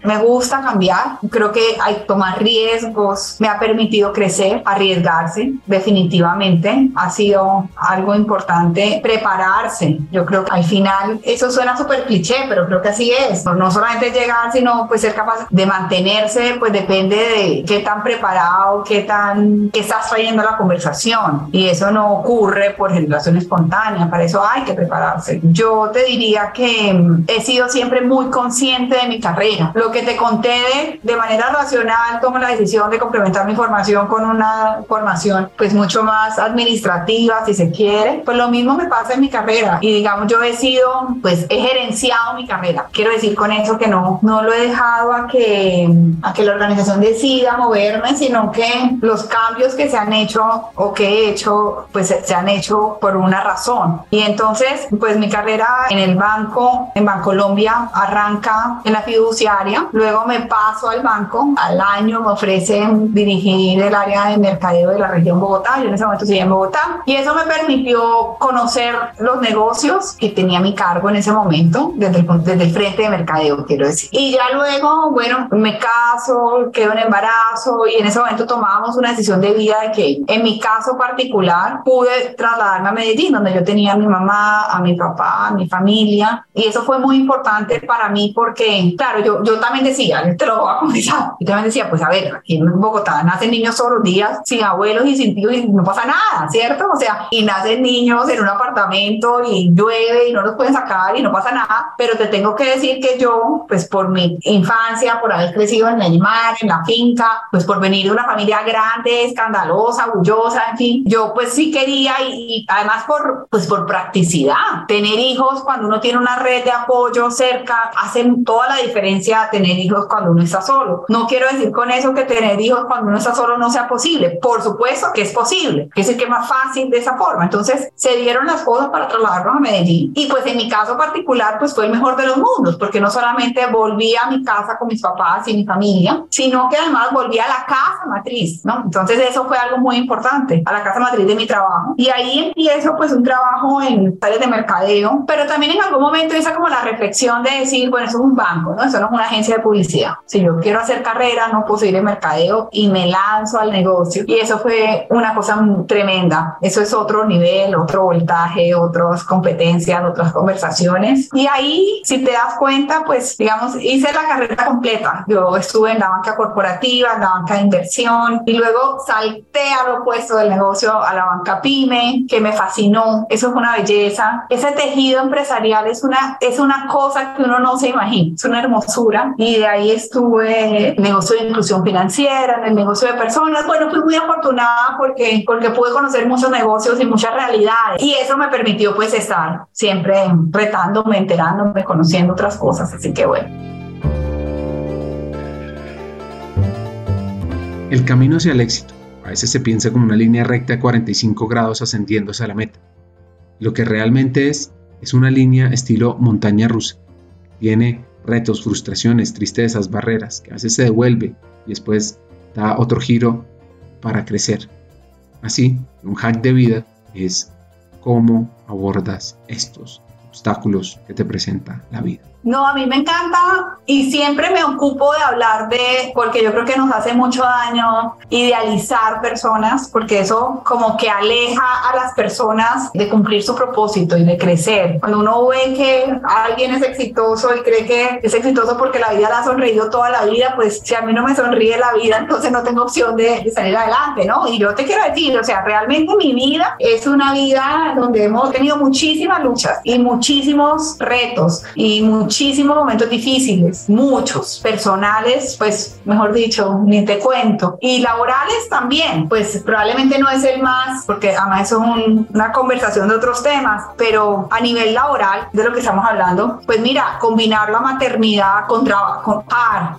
Speaker 2: me gusta cambiar. Creo que hay tomar riesgos, me ha permitido crecer, arriesgarse, definitivamente. Ha sido algo importante prepararse. Yo creo que al final, eso suena súper cliché, pero creo que así es. No solamente llegar, sino pues ser capaz de mantenerse, pues depende de qué tan preparado, qué tan, qué estás trayendo a la conversación. Y eso no ocurre por generación espontánea, para eso hay que prepararse. Yo te diría que mm, he sido siempre muy consciente de mi carrera. Lo que te conté de, de manera racional, tomo la decisión de complementar mi formación con una formación pues mucho más administrativa, si se quiere. Pues lo mismo me pasa en mi carrera. Y digamos, yo he sido, pues he gerenciado mi carrera. Quiero decir con eso que no, no lo he dejado a que, a que la organización decida moverme, sino que los cambios que se han hecho o que he hecho, pues se, han hecho por una razón. Y entonces, pues mi carrera en el banco, en Bancolombia, arranca en la fiduciaria, luego me paso al banco, al año me ofrecen dirigir el área de mercadeo de la región Bogotá, yo en ese momento seguía en Bogotá, y eso me permitió conocer los negocios que tenía mi cargo en ese momento, desde el, desde el frente de mercadeo, quiero decir. Y ya luego, bueno, me caso, quedo en embarazo, y en ese momento tomábamos una decisión de vida de que en mi caso particular pude trasladarme a Medellín, donde yo tenía a mi mamá, a mi papá, a mi familia, y eso fue muy importante para mí porque, claro, yo, yo también decía, te lo voy a confesar, yo también decía, pues a ver, aquí en Bogotá nacen niños todos los días, sin abuelos y sin tíos, y no pasa nada, ¿cierto? O sea, y nacen niños en un apartamento y llueve y no los pueden sacar y no pasa nada, pero te tengo que decir que yo, pues por mi infancia, por haber crecido en el mar, en la finca, pues por venir de una familia grande, escandalosa, orgullosa, en fin, yo pues sí quería y, y además por, pues por practicidad, tener hijos cuando uno tiene una red de apoyo cerca, hacen toda la diferencia preferencia a tener hijos cuando uno está solo. No quiero decir con eso que tener hijos cuando uno está solo no sea posible. Por supuesto que es posible. Es decir, que es más fácil de esa forma. Entonces, se dieron las cosas para trasladarnos a Medellín. Y pues en mi caso particular, pues fue el mejor de los mundos, porque no solamente volví a mi casa con mis papás y mi familia, sino que además volví a la casa matriz, ¿no? Entonces, eso fue algo muy importante, a la casa matriz de mi trabajo. Y ahí empiezo pues un trabajo en áreas de mercadeo, pero también en algún momento hice como la reflexión de decir, bueno, eso es un banco, ¿no? Eso no es una agencia de publicidad. Si yo quiero hacer carrera, no puedo seguir en mercadeo y me lanzo al negocio. Y eso fue una cosa tremenda. Eso es otro nivel, otro voltaje, otras competencias, otras conversaciones. Y ahí, si te das cuenta, pues digamos, hice la carrera completa. Yo estuve en la banca corporativa, en la banca de inversión y luego salté al opuesto del negocio a la banca pyme, que me fascinó. Eso es una belleza. Ese tejido empresarial es una, es una cosa que uno no se imagina. Es una hermosura. Y de ahí estuve en el negocio de inclusión financiera, en el negocio de personas. Bueno, fui muy afortunada porque, porque pude conocer muchos negocios y muchas realidades. Y eso me permitió pues estar siempre retándome, enterándome, conociendo otras cosas. Así que bueno.
Speaker 1: El camino hacia el éxito a veces se piensa como una línea recta a 45 grados ascendiendo hacia la meta. Lo que realmente es es una línea estilo montaña rusa. Tiene retos, frustraciones, tristezas, barreras, que a veces se devuelve y después da otro giro para crecer. Así, un hack de vida es cómo abordas estos obstáculos que te presenta la vida.
Speaker 2: No, a mí me encanta y siempre me ocupo de hablar de, porque yo creo que nos hace mucho daño idealizar personas, porque eso como que aleja a las personas de cumplir su propósito y de crecer. Cuando uno ve que alguien es exitoso y cree que es exitoso porque la vida le ha sonreído toda la vida, pues si a mí no me sonríe la vida, entonces no tengo opción de, salir adelante, ¿no? Y yo te quiero decir, o sea, realmente mi vida es una vida donde hemos tenido muchísimas luchas y muchísimos retos y muchísimos muchísimos momentos difíciles, muchos, personales, pues mejor dicho, ni te cuento, y laborales también, pues probablemente no es el más, porque además eso es una conversación de otros temas, pero a nivel laboral, de lo que estamos hablando, pues mira, combinar la maternidad con trabajo,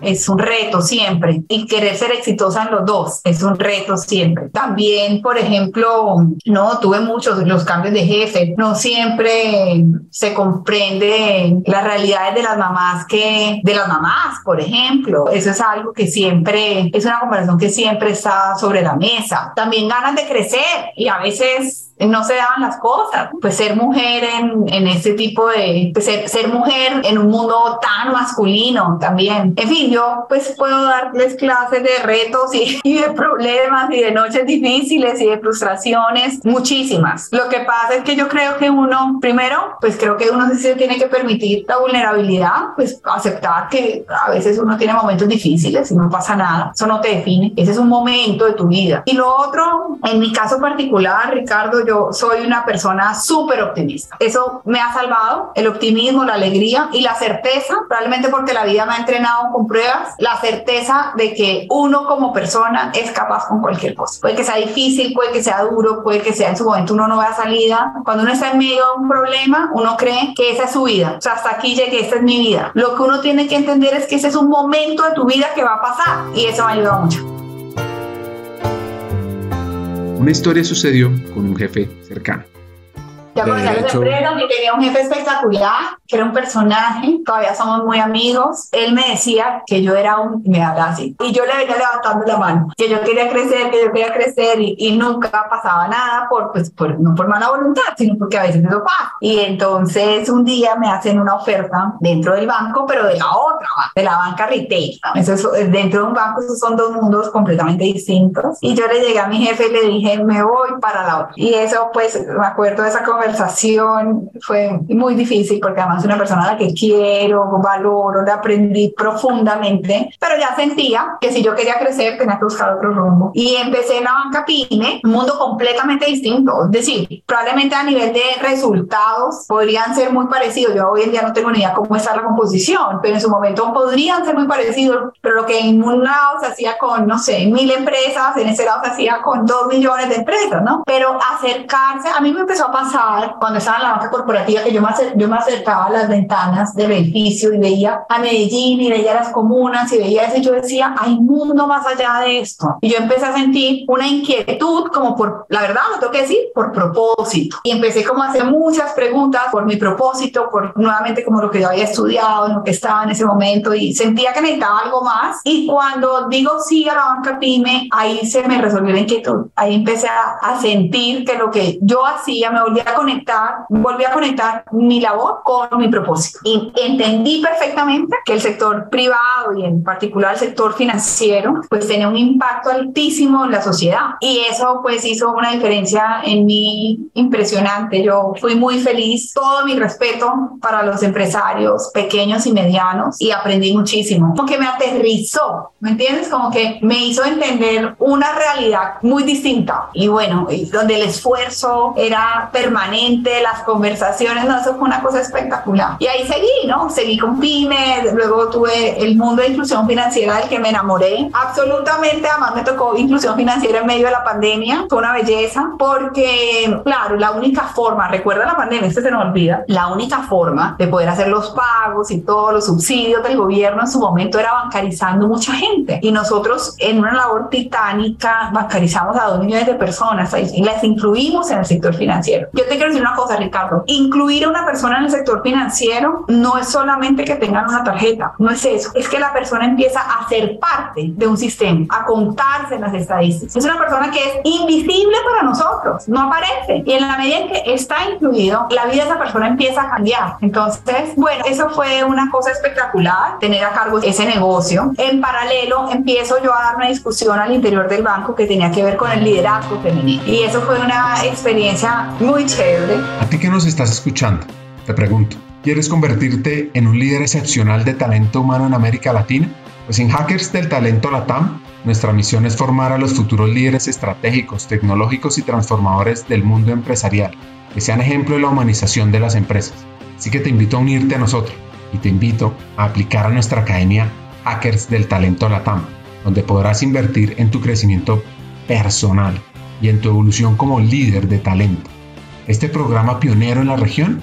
Speaker 2: es un reto siempre, y querer ser exitosa en los dos es un reto siempre. También, por ejemplo, no, tuve muchos los cambios de jefe, no siempre se comprende la realidad de las mamás que, de las mamás, por ejemplo. Eso es algo que siempre, es una conversación que siempre está sobre la mesa. También ganas de crecer y a veces no se daban las cosas. Pues ser mujer en, en ese tipo de, pues ser, ser, mujer en un mundo tan masculino también. En fin, yo pues puedo darles clases de retos y, y, de problemas y de noches difíciles y de frustraciones, muchísimas. Lo que pasa es que yo creo que uno, primero, pues creo que uno se tiene que permitir la vulnerabilidad, pues aceptar que a veces uno tiene momentos difíciles y no pasa nada. Eso no te define. Ese es un momento de tu vida. Y lo otro, en mi caso particular, Ricardo, yo soy una persona súper optimista. Eso me ha salvado, el optimismo, la alegría y la certeza, probablemente porque la vida me ha entrenado con pruebas, la certeza de que uno como persona es capaz con cualquier cosa. Puede que sea difícil, puede que sea duro, puede que sea en su momento uno no vea salida. Cuando uno está en medio de un problema, uno cree que esa es su vida. O sea, hasta aquí llegué, esta es mi vida. Lo que uno tiene que entender es que ese es un momento de tu vida que va a pasar y eso me ha ayudado mucho.
Speaker 1: Una historia sucedió con un jefe cercano.
Speaker 2: Ya conocía las empresas y tenía un jefe espectacular, que era un personaje, todavía somos muy amigos. Él me decía que yo era un, me hablaba así, y yo le venía levantando la mano, que yo quería crecer, que yo quería crecer, y, y nunca pasaba nada, por, pues, por, no por mala voluntad, sino porque a veces eso pasa. Y entonces un día me hacen una oferta dentro del banco, pero de la otra, de la banca retail. Eso es, dentro de un banco, esos son dos mundos completamente distintos. Y yo le llegué a mi jefe y le dije, me voy para la otra. Y eso, pues, me acuerdo de esa conversación fue muy difícil porque además es una persona a la que quiero, valoro, le aprendí profundamente, pero ya sentía que si yo quería crecer tenía que buscar otro rumbo. Y empecé en la banca PYME, un mundo completamente distinto, es decir, probablemente a nivel de resultados podrían ser muy parecidos. Yo hoy en día no tengo ni idea cómo está la composición, pero en su momento podrían ser muy parecidos, pero lo que en un lado se hacía con, no sé, mil empresas, en ese lado se hacía con dos millones de empresas, ¿no? Pero acercarse, a mí me empezó a pasar cuando estaba en la banca corporativa, que yo me, yo me acercaba miraba las ventanas del edificio y veía a Medellín y veía las comunas y veía eso y yo decía, hay mundo más allá de esto. Y yo empecé a sentir una inquietud como por, la verdad, lo tengo que decir, por propósito. Y empecé como a hacer muchas preguntas por mi propósito, por nuevamente como lo que yo había estudiado, lo que estaba en ese momento y sentía que necesitaba algo más. Y cuando digo sí a la banca pyme, ahí se me resolvió la inquietud. Ahí empecé a, a sentir que lo que yo hacía me volvía a conectar, volví a conectar mi labor con mi propósito. Y entendí perfectamente que el sector privado y en particular el sector financiero, pues tenía un impacto altísimo en la sociedad. Y eso pues hizo una diferencia en mí impresionante. Yo fui muy feliz. Todo mi respeto para los empresarios pequeños y medianos y aprendí muchísimo. Como que me aterrizó, ¿me entiendes? Como que me hizo entender una realidad muy distinta. Y bueno, donde el esfuerzo era permanente, las conversaciones, no, eso fue una cosa espectacular. Y ahí seguí, ¿no? Seguí con pymes, luego tuve el mundo de inclusión financiera del que me enamoré. Absolutamente, además me tocó inclusión financiera en medio de la pandemia, fue una belleza, porque, claro, la única forma, recuerda la pandemia, este se nos olvida, la única forma de poder hacer los pagos y todos los subsidios del gobierno en su momento era bancarizando mucha gente. Y nosotros en una labor titánica bancarizamos a dos millones de personas y las incluimos en el sector financiero. Yo te quiero decir una cosa, Ricardo, incluir a una persona en el sector financiero no es solamente que tengan una tarjeta, no es eso, es que la persona empieza a ser parte de un sistema, a contarse las estadísticas. Es una persona que es invisible para nosotros, no aparece. Y en la medida en que está incluido, la vida de esa persona empieza a cambiar. Entonces, bueno, eso fue una cosa espectacular, tener a cargo ese negocio. En paralelo, empiezo yo a dar una discusión al interior del banco que tenía que ver con el liderazgo femenino. Y eso fue una experiencia muy chévere.
Speaker 1: ¿A ti que nos estás escuchando? Te pregunto, ¿quieres convertirte en un líder excepcional de talento humano en América Latina? Pues en Hackers del Talento Latam, nuestra misión es formar a los futuros líderes estratégicos, tecnológicos y transformadores del mundo empresarial, que sean ejemplo de la humanización de las empresas. Así que te invito a unirte a nosotros y te invito a aplicar a nuestra academia Hackers del Talento Latam, donde podrás invertir en tu crecimiento personal y en tu evolución como líder de talento. Este programa pionero en la región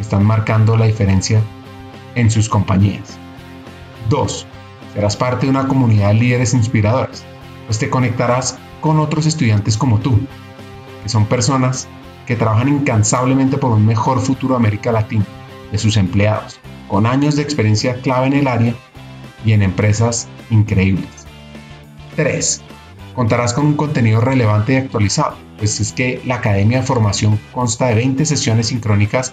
Speaker 1: están marcando la diferencia en sus compañías. 2. Serás parte de una comunidad de líderes inspiradores, pues te conectarás con otros estudiantes como tú, que son personas que trabajan incansablemente por un mejor futuro de América Latina, de sus empleados, con años de experiencia clave en el área y en empresas increíbles. 3. Contarás con un contenido relevante y actualizado, pues es que la Academia de Formación consta de 20 sesiones sincrónicas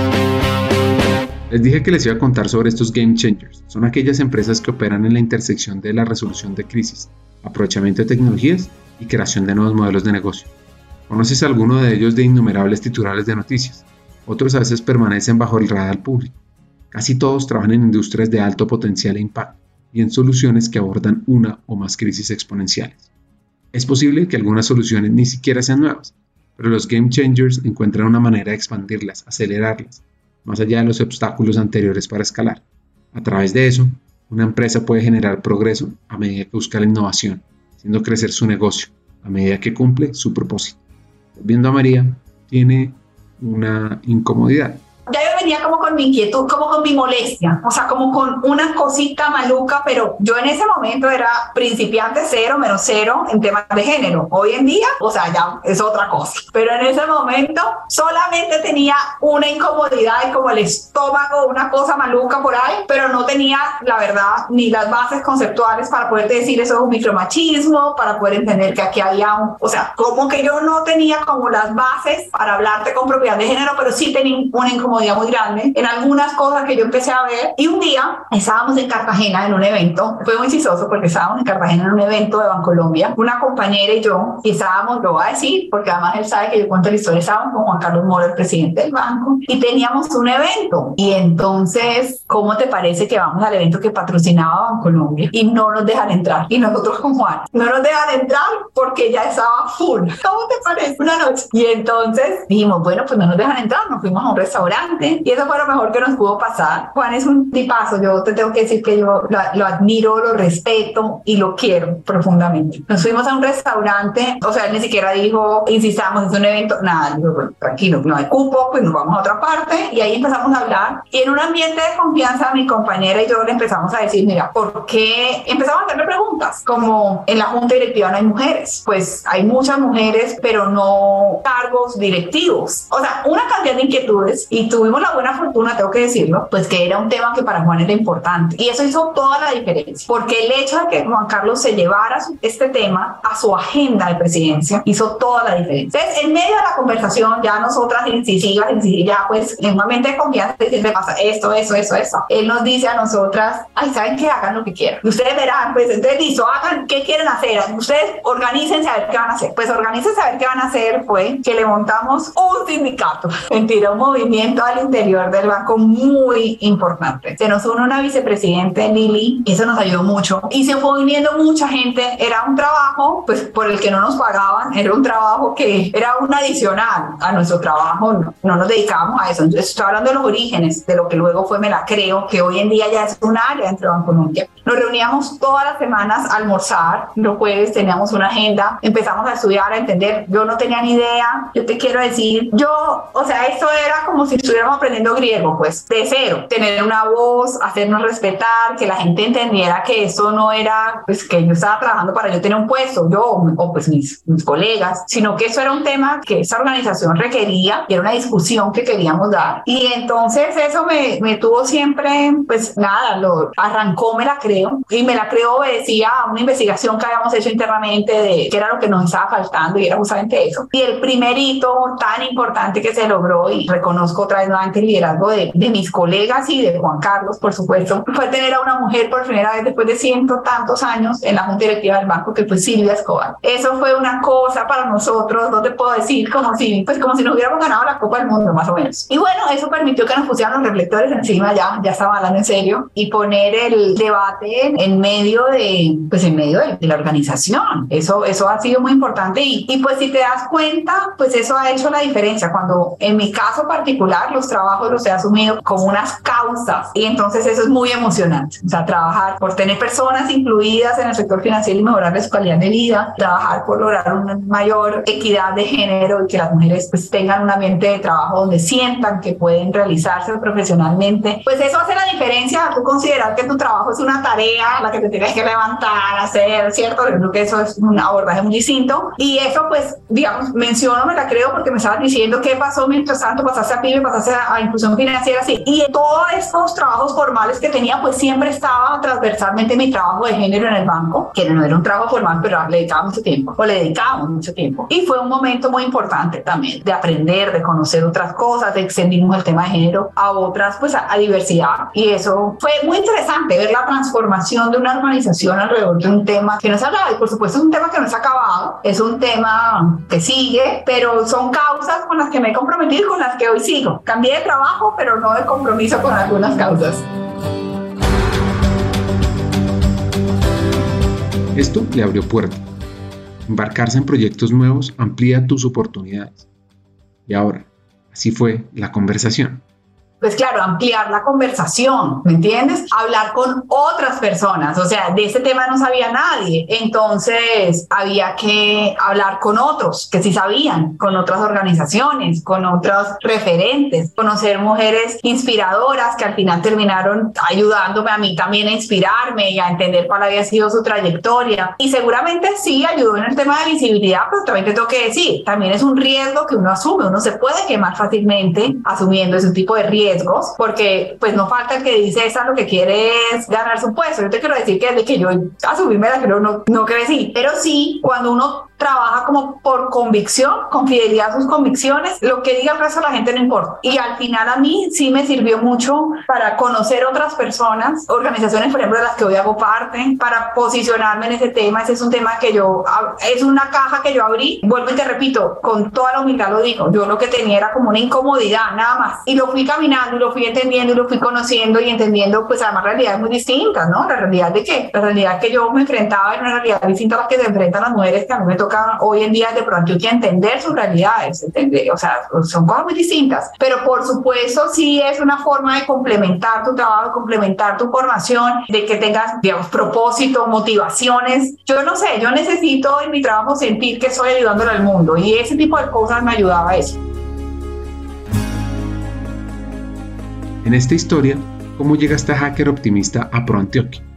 Speaker 1: Les dije que les iba a contar sobre estos Game Changers. Son aquellas empresas que operan en la intersección de la resolución de crisis, aprovechamiento de tecnologías y creación de nuevos modelos de negocio. Conoces alguno de ellos de innumerables titulares de noticias. Otros a veces permanecen bajo el radar público. Casi todos trabajan en industrias de alto potencial e impacto y en soluciones que abordan una o más crisis exponenciales. Es posible que algunas soluciones ni siquiera sean nuevas, pero los Game Changers encuentran una manera de expandirlas, acelerarlas más allá de los obstáculos anteriores para escalar. A través de eso, una empresa puede generar progreso a medida que busca la innovación, haciendo crecer su negocio a medida que cumple su propósito. Viendo a María, tiene una incomodidad
Speaker 2: venía como con mi inquietud, como con mi molestia, o sea, como con una cosita maluca, pero yo en ese momento era principiante cero menos cero en temas de género. Hoy en día, o sea, ya es otra cosa. Pero en ese momento solamente tenía una incomodidad y como el estómago, una cosa maluca por ahí, pero no tenía, la verdad, ni las bases conceptuales para poder decir eso es un micromachismo, para poder entender que aquí había un, o sea, como que yo no tenía como las bases para hablarte con propiedad de género, pero sí tenía una incomodidad muy grande en algunas cosas que yo empecé a ver. Y un día estábamos en Cartagena en un evento, fue muy chistoso porque estábamos en Cartagena en un evento de Bancolombia, una compañera y yo, y estábamos, lo voy a decir, porque además él sabe que yo cuento la historia, estábamos con Juan Carlos Mora, el presidente del banco, y teníamos un evento. Y entonces, ¿cómo te parece que vamos al evento que patrocinaba Bancolombia y no nos dejan entrar? Y nosotros con Juan, no nos dejan entrar porque ya estaba full. ¿Cómo te parece? Una noche. Y entonces dijimos, bueno, pues no nos dejan entrar, nos fuimos a un restaurante y eso fue lo mejor que nos pudo pasar. Juan es un tipazo, yo te tengo que decir que yo lo, admiro, lo respeto y lo quiero profundamente. Nos fuimos a un restaurante, o sea, él ni siquiera dijo, insistamos, es un evento, nada, tranquilo, no hay cupo, pues nos vamos a otra parte y ahí empezamos a hablar y en un ambiente de confianza mi compañera y yo le empezamos a decir, mira, ¿por qué? Empezamos a hacerle preguntas, como en la junta directiva no hay mujeres, pues hay muchas mujeres, pero no cargos directivos. O sea, una cantidad de inquietudes y tuvimos la buena fortuna, tengo que decirlo, pues que era un tema que para Juan era importante. Y eso hizo toda la diferencia, porque el hecho de que Juan Carlos se llevara este tema a su agenda de presidencia hizo toda la diferencia. Entonces, en medio de la conversación, ya nosotras, si sigas, si ya pues en un ambiente de confianza, siempre pasa esto, eso, eso, eso. Él nos dice a nosotras, ay, ¿saben qué? Hagan lo que quieran. Ustedes verán, pues entonces listo, hagan, ¿qué quieren hacer? Ustedes organícense a ver qué van a hacer. Pues organícense a ver qué van a hacer fue que le montamos un sindicato, mentira, un movimiento al interior del banco muy importante. Se nos une una vicepresidente, Lili, eso nos ayudó mucho. Y se fue uniendo mucha gente. Era un trabajo, pues, por el que no nos pagaban. Era un trabajo que era un adicional a nuestro trabajo. No, no nos dedicábamos a eso. Entonces, estoy hablando de los orígenes, de lo que luego fue Me la Creo, que hoy en día ya es un área dentro de Banco Nunca. Nos reuníamos todas las semanas a almorzar. Los jueves teníamos una agenda. Empezamos a estudiar, a entender. Yo no tenía ni idea. Yo te quiero decir, yo, o sea, esto era como si estuviéramos aprendiendo griego, pues de cero, tener una voz, hacernos respetar, que la gente entendiera que eso no era, pues que yo estaba trabajando para yo tener un puesto, yo o pues mis, mis colegas, sino que eso era un tema que esa organización requería y era una discusión que queríamos dar. Y entonces eso me, me tuvo siempre, pues nada, lo arrancó, me la creo, y me la creo obedecía a una investigación que habíamos hecho internamente de qué era lo que nos estaba faltando y era justamente eso. Y el primer hito tan importante que se logró, y reconozco otra vez el liderazgo de, de, mis colegas y de Juan Carlos, por supuesto, fue tener a una mujer por primera vez después de ciento tantos años en la junta directiva del banco, que fue Silvia Escobar. Eso fue una cosa para nosotros, no te puedo decir, como si, pues como si nos hubiéramos ganado la Copa del Mundo, más o menos. Y bueno, eso permitió que nos pusieran los reflectores encima, ya, ya estaba hablando en serio, y poner el debate en medio de, pues en medio de, de la organización. Eso, eso ha sido muy importante y, y pues si te das cuenta, pues eso ha hecho la diferencia. Cuando en mi caso particular, los trabajos los he asumido como unas causas y entonces eso es muy emocionante. O sea, trabajar por tener personas incluidas en el sector financiero y mejorar su calidad de vida, trabajar por lograr una mayor equidad de género y que las mujeres pues tengan un ambiente de trabajo donde sientan que pueden realizarse profesionalmente. Pues eso hace la diferencia, tú considerar que tu trabajo es una tarea, la que te tienes que levantar, hacer, ¿cierto? Yo creo que eso es un abordaje muy distinto. Y eso pues, digamos, menciono, me la creo porque me estabas diciendo qué pasó mientras tanto pasaste a PYME, pasaste a, inclusión financiera, sí. Y en todos estos trabajos formales que tenía, pues siempre estaba transversalmente mi trabajo de género en el banco, que no era un trabajo formal, pero le dedicaba mucho tiempo, o le dedicábamos mucho tiempo. Y fue un momento muy importante también de aprender, de conocer otras cosas, de extendimos el tema de género a otras, pues a, diversidad. Y eso fue muy interesante ver la transformación de una organización alrededor de un tema que no se hablaba. Y por supuesto es un tema que no se ha acabado, es un tema que sigue, pero son causas con las que me he comprometido y con las que hoy sigo. Cambié de trabajo, pero no de compromiso con algunas causas.
Speaker 1: Esto le abrió puertas. Embarcarse en proyectos nuevos amplía tus oportunidades. Y ahora, así fue la conversación.
Speaker 2: Pues claro, ampliar la conversación, ¿me entiendes? Hablar con otras personas, o sea, de ese tema no sabía nadie, entonces había que hablar con otros que sí sabían, con otras organizaciones, con otros referentes, conocer mujeres inspiradoras que al final terminaron ayudándome a mí también a inspirarme y a entender cuál había sido su trayectoria. Y seguramente sí ayudó en el tema de visibilidad, pero también te tengo que decir, también es un riesgo que uno asume, uno se puede quemar fácilmente asumiendo ese tipo de riesgos, porque pues no falta el que dice esa lo que quiere es ganar su puesto. Yo te quiero decir que desde que yo asumí me la creo, no, no crecí, pero sí, cuando uno trabaja como por convicción, con fidelidad a sus convicciones, lo que diga el resto de la gente no importa. Y al final a mí sí me sirvió mucho para conocer otras personas, organizaciones, por ejemplo, de las que hoy hago parte, para posicionarme en ese tema. Ese es un tema que yo, es una caja que yo abrí, vuelvo y te repito, con toda la humildad lo digo, yo lo que tenía era como una incomodidad, nada más. Y lo fui caminando y lo fui entendiendo y lo fui conociendo y entendiendo, pues además realidades muy distintas, ¿no? La realidad de que la realidad que yo me enfrentaba era una realidad distinta a la que se enfrentan las mujeres que a mí me toca hoy en día de pronto que entender sus realidades, o sea, son cosas muy distintas, pero por supuesto sí es una forma de complementar tu trabajo, complementar tu formación, de que tengas, digamos, propósito, motivaciones. Yo no sé, yo necesito en mi trabajo sentir que estoy ayudándole al mundo y ese tipo de cosas me ayudaba a eso.
Speaker 1: En esta historia, ¿cómo llega esta hacker optimista a ProAntioquia?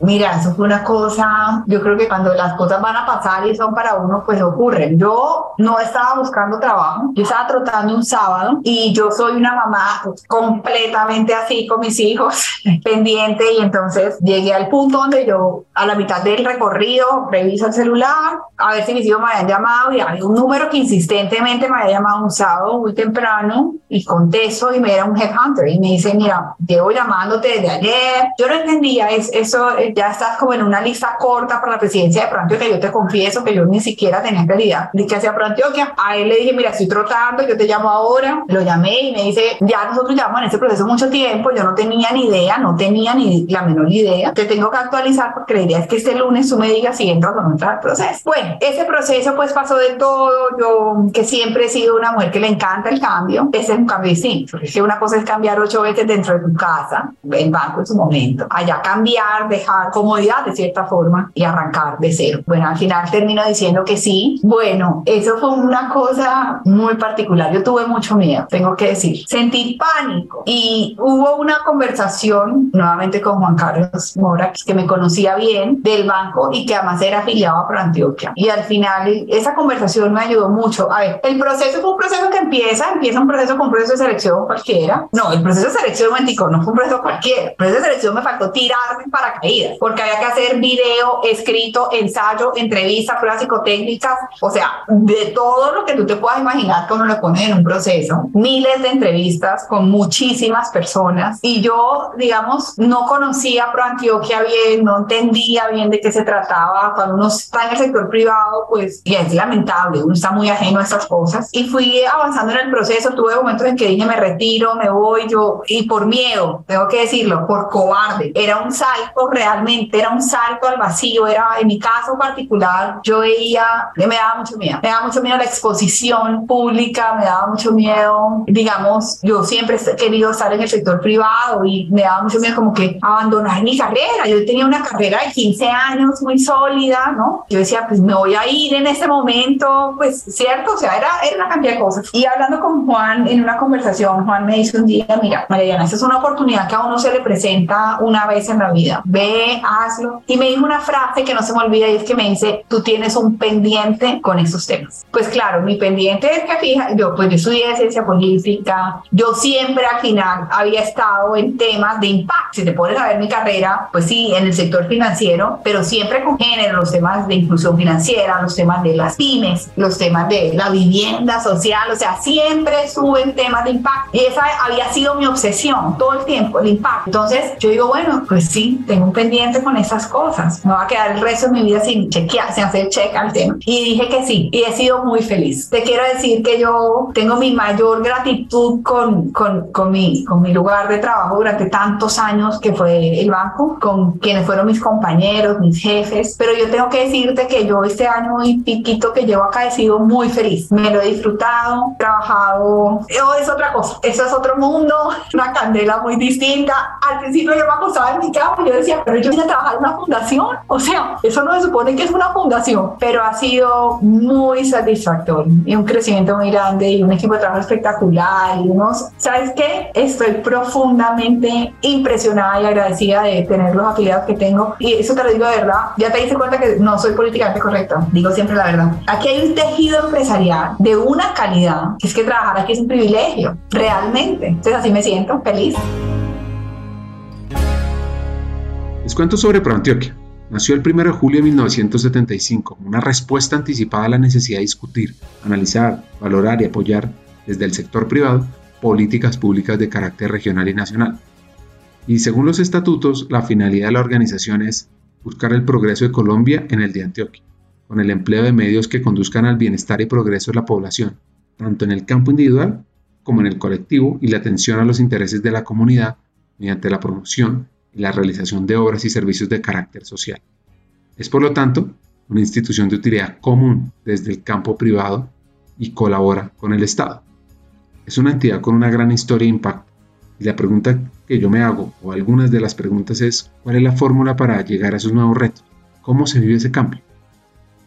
Speaker 2: Mira, eso fue una cosa, yo creo que cuando las cosas van a pasar y son para uno, pues ocurren. Yo no estaba buscando trabajo, yo estaba trotando un sábado y yo soy una mamá completamente así con mis hijos, pendiente y entonces llegué al punto donde yo a la mitad del recorrido reviso el celular a ver si mis hijos me habían llamado y había un número que insistentemente me había llamado un sábado muy temprano y contesto y me era un headhunter y me dice, mira, llevo llamándote desde ayer. Yo no entendía es, eso ya estás como en una lista corta para la presidencia de Proantioquia. Yo te confieso que yo ni siquiera tenía claridad de qué hacía Proantioquia. A él le dije, mira, estoy trotando, yo te llamo ahora. Lo llamé y me dice, ya nosotros llevamos en ese proceso mucho tiempo, yo no tenía ni idea, no tenía ni la menor idea. Te tengo que actualizar porque la idea es que este lunes tú me digas si entras o no entras al proceso. Bueno, ese proceso pues pasó de todo. Yo, que siempre he sido una mujer que le encanta el cambio, ese es un cambio distinto. Porque una cosa es cambiar ocho veces dentro de tu casa, en banco en su momento. Allá cambiar, dejar comodidad de cierta forma y arrancar de cero. Bueno, al final termino diciendo que sí. Bueno, eso fue una cosa muy particular. Yo tuve mucho miedo, tengo que decir. Sentí pánico y hubo una conversación nuevamente con Juan Carlos Mora, que me conocía bien del banco y que además era afiliado a Antioquia. Y al final esa conversación me ayudó mucho. A ver, el proceso fue un proceso que empieza, empieza un proceso con un proceso de selección cualquiera. No, el proceso de selección, no fue un proceso cualquiera. El proceso de selección me faltó tirarme para caída porque había que hacer video, escrito, ensayo, entrevista, pruebas psicotécnicas, o sea, de todo lo que tú te puedas imaginar que uno le pone en un proceso. Miles de entrevistas con muchísimas personas y yo, digamos, no conocía Pro Antioquia bien, no entendía bien de qué se trataba. Cuando uno está en el sector privado, pues, es lamentable, uno está muy ajeno a estas cosas. Y fui avanzando en el proceso, tuve momentos en que dije, me retiro, me voy, yo, y por miedo, tengo que decirlo, por cobarde. Era un salto real era un salto al vacío, era en mi caso particular, yo veía, me daba mucho miedo, me daba mucho miedo la exposición pública, me daba mucho miedo, digamos, yo siempre he querido estar en el sector privado y me daba mucho miedo como que abandonar mi carrera, yo tenía una carrera de 15 años muy sólida, ¿no? Yo decía, pues me voy a ir en este momento, pues cierto, o sea, era, era una cantidad de cosas. Y hablando con Juan en una conversación, Juan me dice un día, mira, Mariana, esa es una oportunidad que a uno se le presenta una vez en la vida. Ve hazlo. Y me dijo una frase que no se me olvida y es que me dice, tú tienes un pendiente con esos temas. Pues claro, mi pendiente es que fija, yo pues yo estudié ciencia política, yo siempre al final había estado en temas de impacto. Si te pones a ver mi carrera, pues sí, en el sector financiero, pero siempre con género, los temas de inclusión financiera, los temas de las pymes, los temas de la vivienda social, o sea, siempre estuve en temas de impacto. Y esa había sido mi obsesión todo el tiempo, el impacto. Entonces yo digo, bueno, pues sí, tengo un pendiente pendiente con estas cosas. No va a quedar el resto de mi vida sin chequear, sin hacer check al tema. Y dije que sí, y he sido muy feliz. Te quiero decir que yo tengo mi mayor gratitud con, con, con, mi, con mi lugar de trabajo durante tantos años que fue el banco, con quienes fueron mis compañeros, mis jefes. Pero yo tengo que decirte que yo este año y piquito que llevo acá he sido muy feliz. Me lo he disfrutado, trabajado. Eso es otra cosa. Eso es otro mundo, una candela muy distinta. Al principio yo me acostaba en mi cama y yo decía, pero yo vine a trabajar en una fundación. O sea, eso no se supone que es una fundación, pero ha sido muy satisfactorio y un crecimiento muy grande y un equipo de trabajo espectacular y unos, ¿sabes qué? Estoy profundamente impresionada y agradecida de tener los afiliados que tengo y eso te lo digo de verdad. Ya te diste cuenta que no soy políticamente correcta, digo siempre la verdad. Aquí hay un tejido empresarial de una calidad es que trabajar aquí es un privilegio, realmente. Entonces así me siento feliz.
Speaker 1: Les cuento sobre ProAntioquia. Nació el 1 de julio de 1975 como una respuesta anticipada a la necesidad de discutir, analizar, valorar y apoyar desde el sector privado políticas públicas de carácter regional y nacional. Y según los estatutos, la finalidad de la organización es buscar el progreso de Colombia en el de Antioquia, con el empleo de medios que conduzcan al bienestar y progreso de la población, tanto en el campo individual como en el colectivo y la atención a los intereses de la comunidad mediante la promoción la realización de obras y servicios de carácter social. Es por lo tanto una institución de utilidad común desde el campo privado y colabora con el Estado. Es una entidad con una gran historia e impacto. Y la pregunta que yo me hago, o algunas de las preguntas es, ¿cuál es la fórmula para llegar a esos nuevos retos? ¿Cómo se vive ese cambio?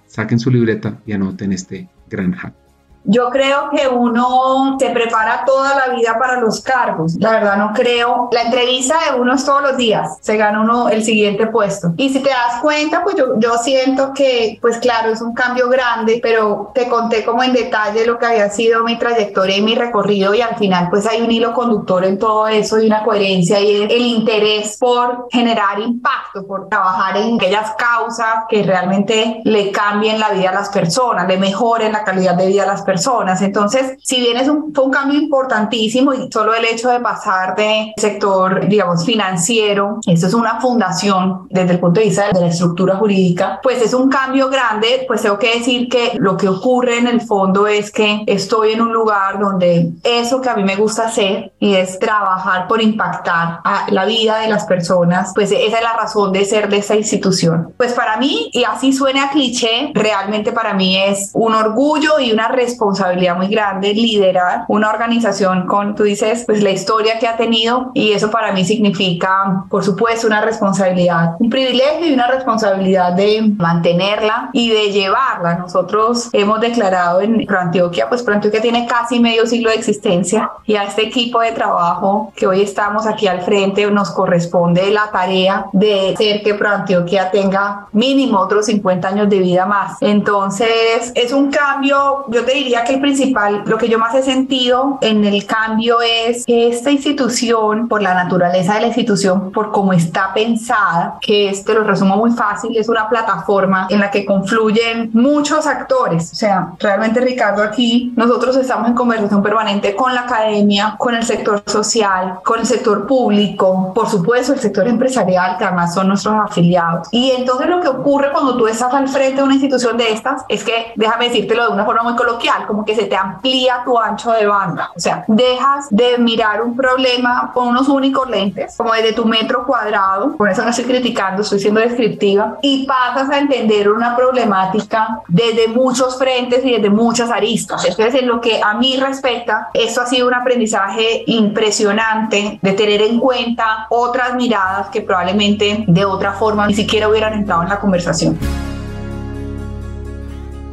Speaker 1: Saquen su libreta y anoten este gran hack.
Speaker 2: Yo creo que uno se prepara toda la vida para los cargos. La verdad no creo. La entrevista de uno es todos los días. Se gana uno el siguiente puesto. Y si te das cuenta, pues yo, yo siento que, pues claro, es un cambio grande, pero te conté como en detalle lo que había sido mi trayectoria y mi recorrido y al final pues hay un hilo conductor en todo eso y una coherencia y el interés por generar impacto, por trabajar en aquellas causas que realmente le cambien la vida a las personas, le mejoren la calidad de vida a las personas personas. Entonces, si bien es un, fue un cambio importantísimo y solo el hecho de pasar de sector, digamos, financiero, esto es una fundación desde el punto de vista de la estructura jurídica, pues es un cambio grande, pues tengo que decir que lo que ocurre en el fondo es que estoy en un lugar donde eso que a mí me gusta hacer y es trabajar por impactar a la vida de las personas, pues esa es la razón de ser de esa institución. Pues para mí, y así suena a cliché, realmente para mí es un orgullo y una responsabilidad responsabilidad muy grande liderar una organización con, tú dices, pues la historia que ha tenido y eso para mí significa, por supuesto, una responsabilidad, un privilegio y una responsabilidad de mantenerla y de llevarla. Nosotros hemos declarado en ProAntioquia, pues ProAntioquia tiene casi medio siglo de existencia y a este equipo de trabajo que hoy estamos aquí al frente nos corresponde la tarea de hacer que ProAntioquia tenga mínimo otros 50 años de vida más. Entonces, es un cambio, yo te diría, diría que el principal, lo que yo más he sentido en el cambio es que esta institución, por la naturaleza de la institución, por cómo está pensada, que este lo resumo muy fácil, es una plataforma en la que confluyen muchos actores. O sea, realmente Ricardo, aquí nosotros estamos en conversación permanente con la academia, con el sector social, con el sector público, por supuesto el sector empresarial, que además son nuestros afiliados. Y entonces lo que ocurre cuando tú estás al frente de una institución de estas es que, déjame decírtelo de una forma muy coloquial, como que se te amplía tu ancho de banda. O sea, dejas de mirar un problema con unos únicos lentes, como desde tu metro cuadrado, por eso no estoy criticando, estoy siendo descriptiva, y pasas a entender una problemática desde muchos frentes y desde muchas aristas. Entonces, en lo que a mí respecta, esto ha sido un aprendizaje impresionante de tener en cuenta otras miradas que probablemente de otra forma ni siquiera hubieran entrado en la conversación.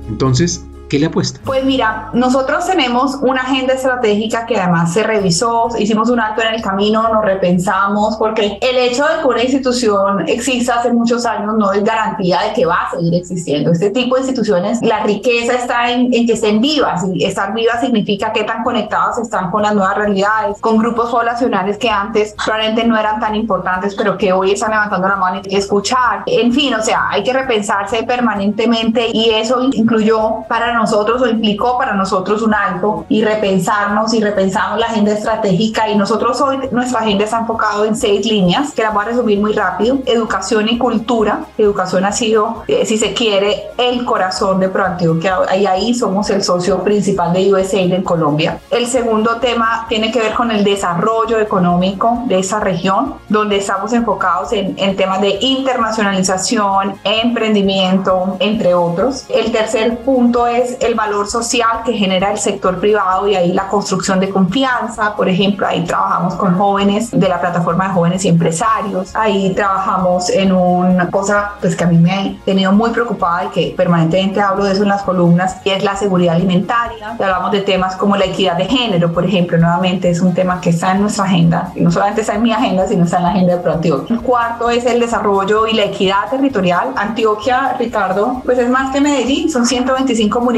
Speaker 1: Entonces, ¿Qué le apuesta?
Speaker 2: Pues mira, nosotros tenemos una agenda estratégica que además se revisó, hicimos un acto en el camino, nos repensamos, porque el hecho de que una institución exista hace muchos años no es garantía de que va a seguir existiendo. Este tipo de instituciones, la riqueza está en, que estén vivas y estar vivas significa que tan conectadas están con las nuevas realidades, con grupos poblacionales que antes probablemente no eran tan importantes, pero que hoy están levantando la mano y escuchar. En fin, o sea, hay que repensarse permanentemente y eso incluyó para nosotros o implicó para nosotros un alto y repensarnos y repensamos la agenda estratégica y nosotros hoy nuestra agenda está enfocado en seis líneas que las voy a resumir muy rápido. Educación y cultura. Educación ha sido, eh, si se quiere, el corazón de ProAntioquia y ahí somos el socio principal de USAID en Colombia. El segundo tema tiene que ver con el desarrollo económico de esa región, donde estamos enfocados en, en temas de internacionalización, emprendimiento, entre otros. El tercer punto es el valor social que genera el sector privado y ahí la construcción de confianza. Por ejemplo, ahí trabajamos con jóvenes de la plataforma de jóvenes y empresarios. Ahí trabajamos en una cosa pues que a mí me ha tenido muy preocupada y que permanentemente hablo de eso en las columnas y es la seguridad alimentaria. Y hablamos de temas como la equidad de género, por ejemplo, nuevamente es un tema que está en nuestra agenda y no solamente está en mi agenda, sino está en la agenda de ProAntioquia. El cuarto es el desarrollo y la equidad territorial. Antioquia, Ricardo, pues es más que Medellín, son 125 municipios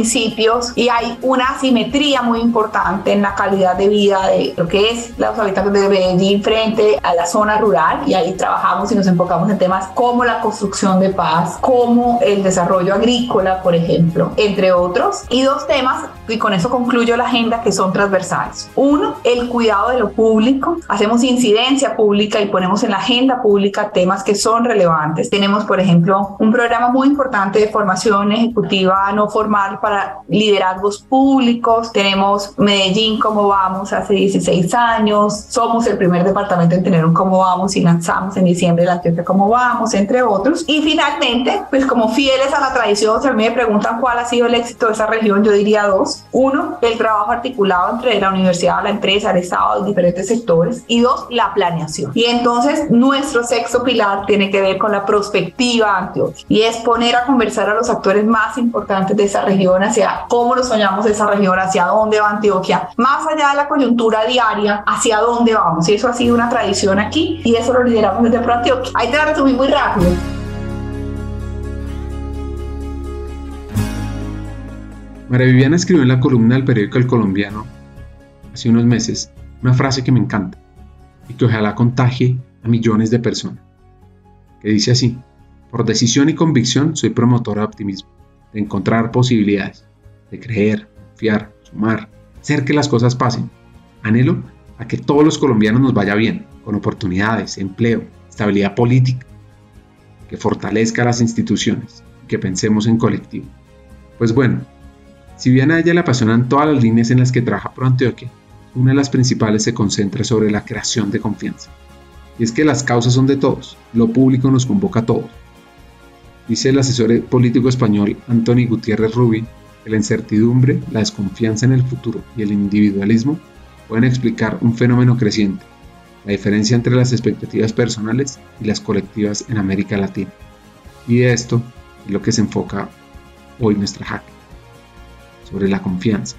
Speaker 2: y hay una asimetría muy importante en la calidad de vida de lo que es los habitantes de Medellín frente a la zona rural y ahí trabajamos y nos enfocamos en temas como la construcción de paz, como el desarrollo agrícola, por ejemplo, entre otros. Y dos temas, y con eso concluyo la agenda, que son transversales. Uno, el cuidado de lo público. Hacemos incidencia pública y ponemos en la agenda pública temas que son relevantes. Tenemos, por ejemplo, un programa muy importante de formación ejecutiva no formal para liderazgos públicos. Tenemos Medellín, cómo vamos, hace 16 años. Somos el primer departamento en tener un cómo vamos y lanzamos en diciembre la Antioquia cómo vamos, entre otros. Y finalmente, pues como fieles a la tradición, mí me preguntan cuál ha sido el éxito de esa región, yo diría dos. Uno, el trabajo articulado entre la universidad, la empresa, el Estado, los diferentes sectores. Y dos, la planeación. Y entonces nuestro sexto pilar tiene que ver con la prospectiva Antioquia. Y es poner a conversar a los actores más importantes de esa región hacia cómo lo soñamos esa región, hacia dónde va Antioquia, más allá de la coyuntura diaria, hacia dónde vamos. Y eso ha sido una tradición aquí y eso lo lideramos desde ProAntioquia. Ahí te la resumí muy rápido.
Speaker 1: María Viviana escribió en la columna del periódico El Colombiano hace unos meses una frase que me encanta y que ojalá contagie a millones de personas, que dice así, por decisión y convicción soy promotora de optimismo, de encontrar posibilidades, de creer, confiar, sumar, hacer que las cosas pasen. Anhelo a que todos los colombianos nos vaya bien, con oportunidades, empleo, estabilidad política, que fortalezca las instituciones, que pensemos en colectivo. Pues bueno, si bien a ella le apasionan todas las líneas en las que trabaja Pro Antioquia, una de las principales se concentra sobre la creación de confianza. Y es que las causas son de todos, lo público nos convoca a todos. Dice el asesor político español Anthony Gutiérrez Rubin que la incertidumbre, la desconfianza en el futuro y el individualismo pueden explicar un fenómeno creciente, la diferencia entre las expectativas personales y las colectivas en América Latina. Y esto es lo que se enfoca hoy nuestra hack sobre la confianza.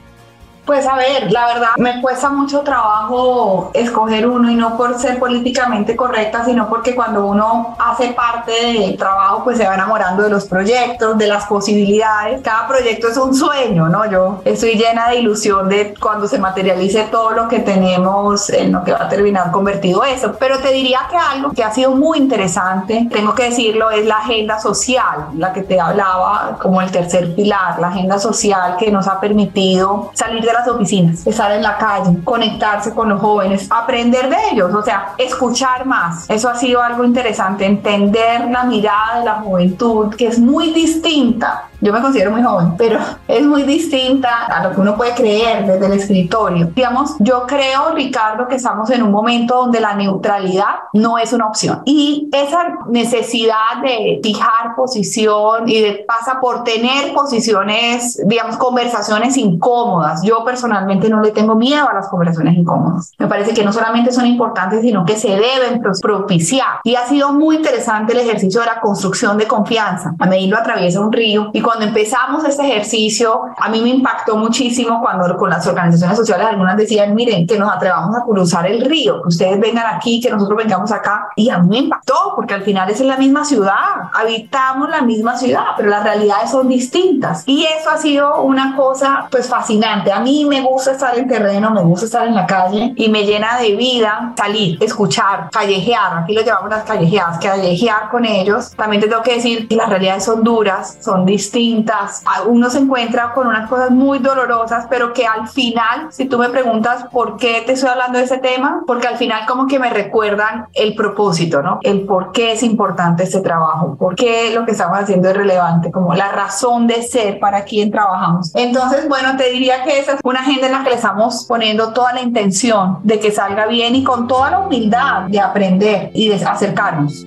Speaker 2: Pues a ver, la verdad me cuesta mucho trabajo escoger uno y no por ser políticamente correcta, sino porque cuando uno hace parte del trabajo pues se va enamorando de los proyectos, de las posibilidades. Cada proyecto es un sueño, ¿no? Yo estoy llena de ilusión de cuando se materialice todo lo que tenemos en lo que va a terminar convertido eso. Pero te diría que algo que ha sido muy interesante, tengo que decirlo, es la agenda social, la que te hablaba como el tercer pilar, la agenda social que nos ha permitido salir de la oficinas, estar en la calle, conectarse con los jóvenes, aprender de ellos, o sea, escuchar más. Eso ha sido algo interesante, entender la mirada de la juventud, que es muy distinta. Yo me considero muy joven, pero es muy distinta a lo que uno puede creer desde el escritorio. Digamos, yo creo, Ricardo, que estamos en un momento donde la neutralidad no es una opción. Y esa necesidad de fijar posición y de pasa por tener posiciones, digamos, conversaciones incómodas. Yo personalmente no le tengo miedo a las conversaciones incómodas. Me parece que no solamente son importantes, sino que se deben propiciar. Y ha sido muy interesante el ejercicio de la construcción de confianza. A lo atraviesa un río y cuando empezamos este ejercicio, a mí me impactó muchísimo cuando con las organizaciones sociales algunas decían, miren, que nos atrevamos a cruzar el río, que ustedes vengan aquí, que nosotros vengamos acá. Y a mí me impactó porque al final es en la misma ciudad, habitamos la misma ciudad, pero las realidades son distintas. Y eso ha sido una cosa pues fascinante. A mí me gusta estar en terreno, me gusta estar en la calle y me llena de vida salir, escuchar, callejear. Aquí lo llamamos las callejeadas, callejear con ellos. También te tengo que decir que las realidades son duras, son distintas fintas, uno se encuentra con unas cosas muy dolorosas, pero que al final, si tú me preguntas por qué te estoy hablando de ese tema, porque al final como que me recuerdan el propósito, ¿no? El por qué es importante este trabajo, por qué lo que estamos haciendo es relevante, como la razón de ser para quien trabajamos. Entonces, bueno, te diría que esa es una agenda en la que le estamos poniendo toda la intención de que salga bien y con toda la humildad de aprender y de acercarnos.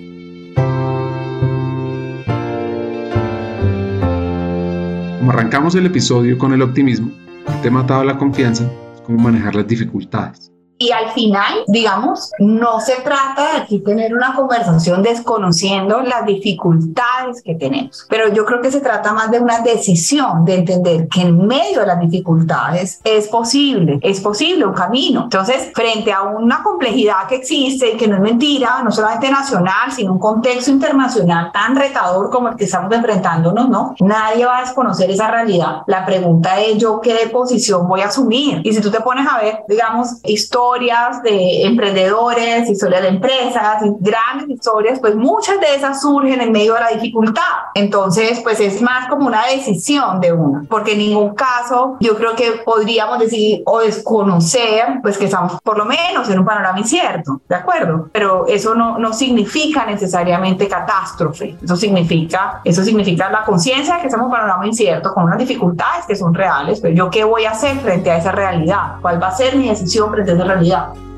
Speaker 1: Arrancamos el episodio con el optimismo, el tema atado a la confianza es cómo manejar las dificultades.
Speaker 2: Y al final, digamos, no se trata de aquí tener una conversación desconociendo las dificultades que tenemos, pero yo creo que se trata más de una decisión de entender que en medio de las dificultades es posible, es posible un camino. Entonces, frente a una complejidad que existe y que no es mentira, no solamente nacional, sino un contexto internacional tan retador como el que estamos enfrentándonos, ¿no? Nadie va a desconocer esa realidad. La pregunta es yo qué posición voy a asumir. Y si tú te pones a ver, digamos, historia, historias de emprendedores, historias de empresas, grandes historias, pues muchas de esas surgen en medio de la dificultad. Entonces, pues es más como una decisión de uno, porque en ningún caso yo creo que podríamos decir o desconocer, pues que estamos por lo menos en un panorama incierto, ¿de acuerdo? Pero eso no, no significa necesariamente catástrofe, eso significa, eso significa la conciencia de que estamos en un panorama incierto con unas dificultades que son reales, pero yo qué voy a hacer frente a esa realidad, cuál va a ser mi decisión frente a esa realidad realidad.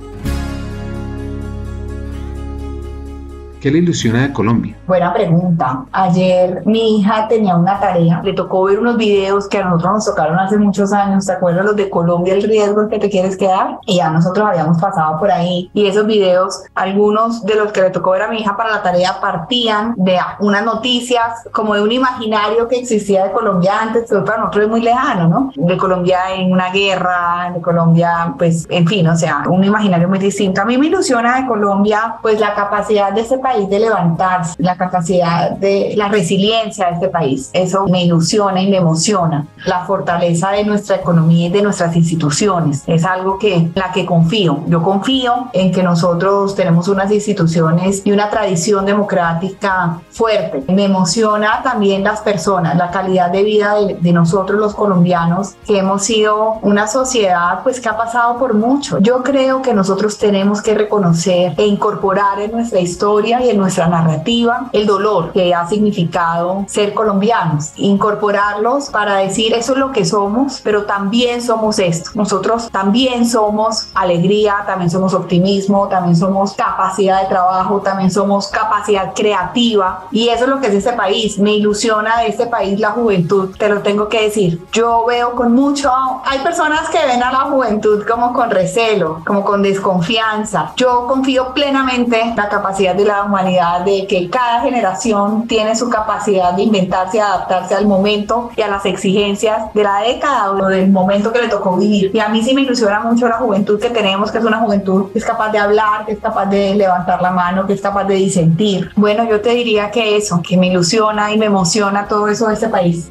Speaker 1: ¿Qué le ilusiona de Colombia?
Speaker 2: Buena pregunta. Ayer mi hija tenía una tarea, le tocó ver unos videos que a nosotros nos tocaron hace muchos años, ¿te acuerdas los de Colombia, el riesgo que te quieres quedar? Y ya nosotros habíamos pasado por ahí y esos videos, algunos de los que le tocó ver a mi hija para la tarea partían de unas noticias como de un imaginario que existía de Colombia antes, pero para nosotros es muy lejano, ¿no? De Colombia en una guerra, de Colombia, pues, en fin, o sea, un imaginario muy distinto. A mí me ilusiona de Colombia, pues, la capacidad de ese país de levantarse, la capacidad de la resiliencia de este país. Eso me ilusiona y me emociona. La fortaleza de nuestra economía y de nuestras instituciones es algo que la que confío. Yo confío en que nosotros tenemos unas instituciones y una tradición democrática fuerte. Me emociona también las personas, la calidad de vida de, de nosotros los colombianos que hemos sido una sociedad pues que ha pasado por mucho. Yo creo que nosotros tenemos que reconocer e incorporar en nuestra historia en nuestra narrativa el dolor que ha significado ser colombianos, incorporarlos para decir eso es lo que somos, pero también somos esto. Nosotros también somos alegría, también somos optimismo, también somos capacidad de trabajo, también somos capacidad creativa y eso es lo que es este país. Me ilusiona de este país la juventud, te lo tengo que decir. Yo veo con mucho, hay personas que ven a la juventud como con recelo, como con desconfianza. Yo confío plenamente en la capacidad de la humanidad de que cada generación tiene su capacidad de inventarse adaptarse al momento y a las exigencias de la década o del momento que le tocó vivir. Y a mí sí me ilusiona mucho la juventud que tenemos, que es una juventud que es capaz de hablar, que es capaz de levantar la mano, que es capaz de disentir. Bueno, yo te diría que eso, que me ilusiona y me emociona todo eso de este país.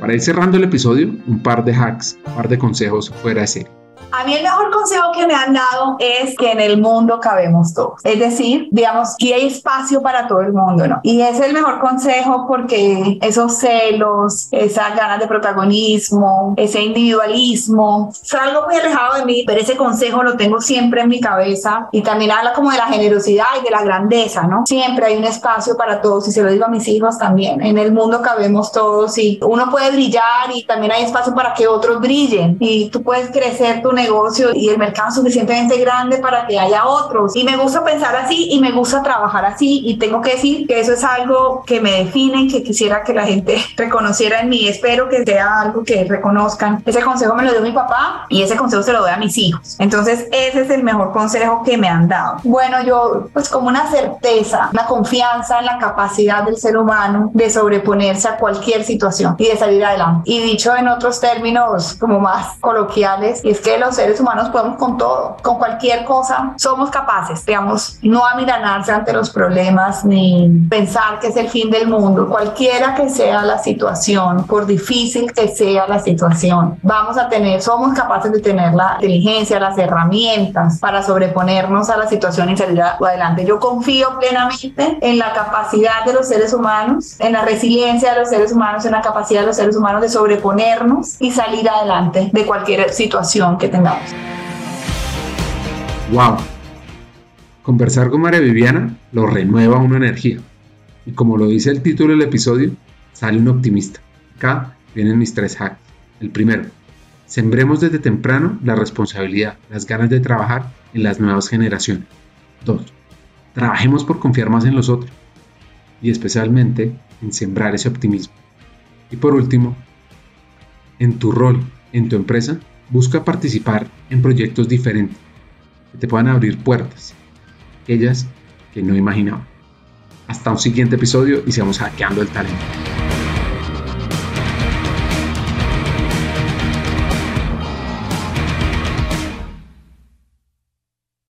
Speaker 1: Para ir cerrando el episodio, un par de hacks, un par de consejos fuera de serie.
Speaker 2: A mí el mejor consejo que me han dado es que en el mundo cabemos todos. Es decir, digamos, que hay espacio para todo el mundo, ¿no? Y es el mejor consejo porque esos celos, esas ganas de protagonismo, ese individualismo, es algo muy alejado de mí, pero ese consejo lo tengo siempre en mi cabeza y también habla como de la generosidad y de la grandeza, ¿no? Siempre hay un espacio para todos y se lo digo a mis hijos también. En el mundo cabemos todos y uno puede brillar y también hay espacio para que otros brillen y tú puedes crecer tu negocio y el mercado suficientemente grande para que haya otros. Y me gusta pensar así y me gusta trabajar así y tengo que decir que eso es algo que me define y que quisiera que la gente reconociera en mí. Espero que sea algo que reconozcan. Ese consejo me lo dio mi papá y ese consejo se lo doy a mis hijos. Entonces ese es el mejor consejo que me han dado. Bueno, yo pues como una certeza, una confianza en la capacidad del ser humano de sobreponerse a cualquier situación y de salir adelante. Y dicho en otros términos como más coloquiales, es que los los seres humanos podemos con todo, con cualquier cosa, somos capaces, digamos, no amilanarse ante los problemas ni pensar que es el fin del mundo, cualquiera que sea la situación, por difícil que sea la situación, vamos a tener, somos capaces de tener la inteligencia, las herramientas para sobreponernos a la situación y salir adelante. Yo confío plenamente en la capacidad de los seres humanos, en la resiliencia de los seres humanos, en la capacidad de los seres humanos de sobreponernos y salir adelante de cualquier situación que tengamos.
Speaker 1: ¡Wow! Conversar con María Viviana lo renueva una energía. Y como lo dice el título del episodio, sale un optimista. Acá vienen mis tres hacks. El primero, sembremos desde temprano la responsabilidad, las ganas de trabajar en las nuevas generaciones. Dos, trabajemos por confiar más en los otros y especialmente en sembrar ese optimismo. Y por último, en tu rol, en tu empresa, busca participar en proyectos diferentes que te puedan abrir puertas, aquellas que no imaginaba. Hasta un siguiente episodio y sigamos hackeando el talento.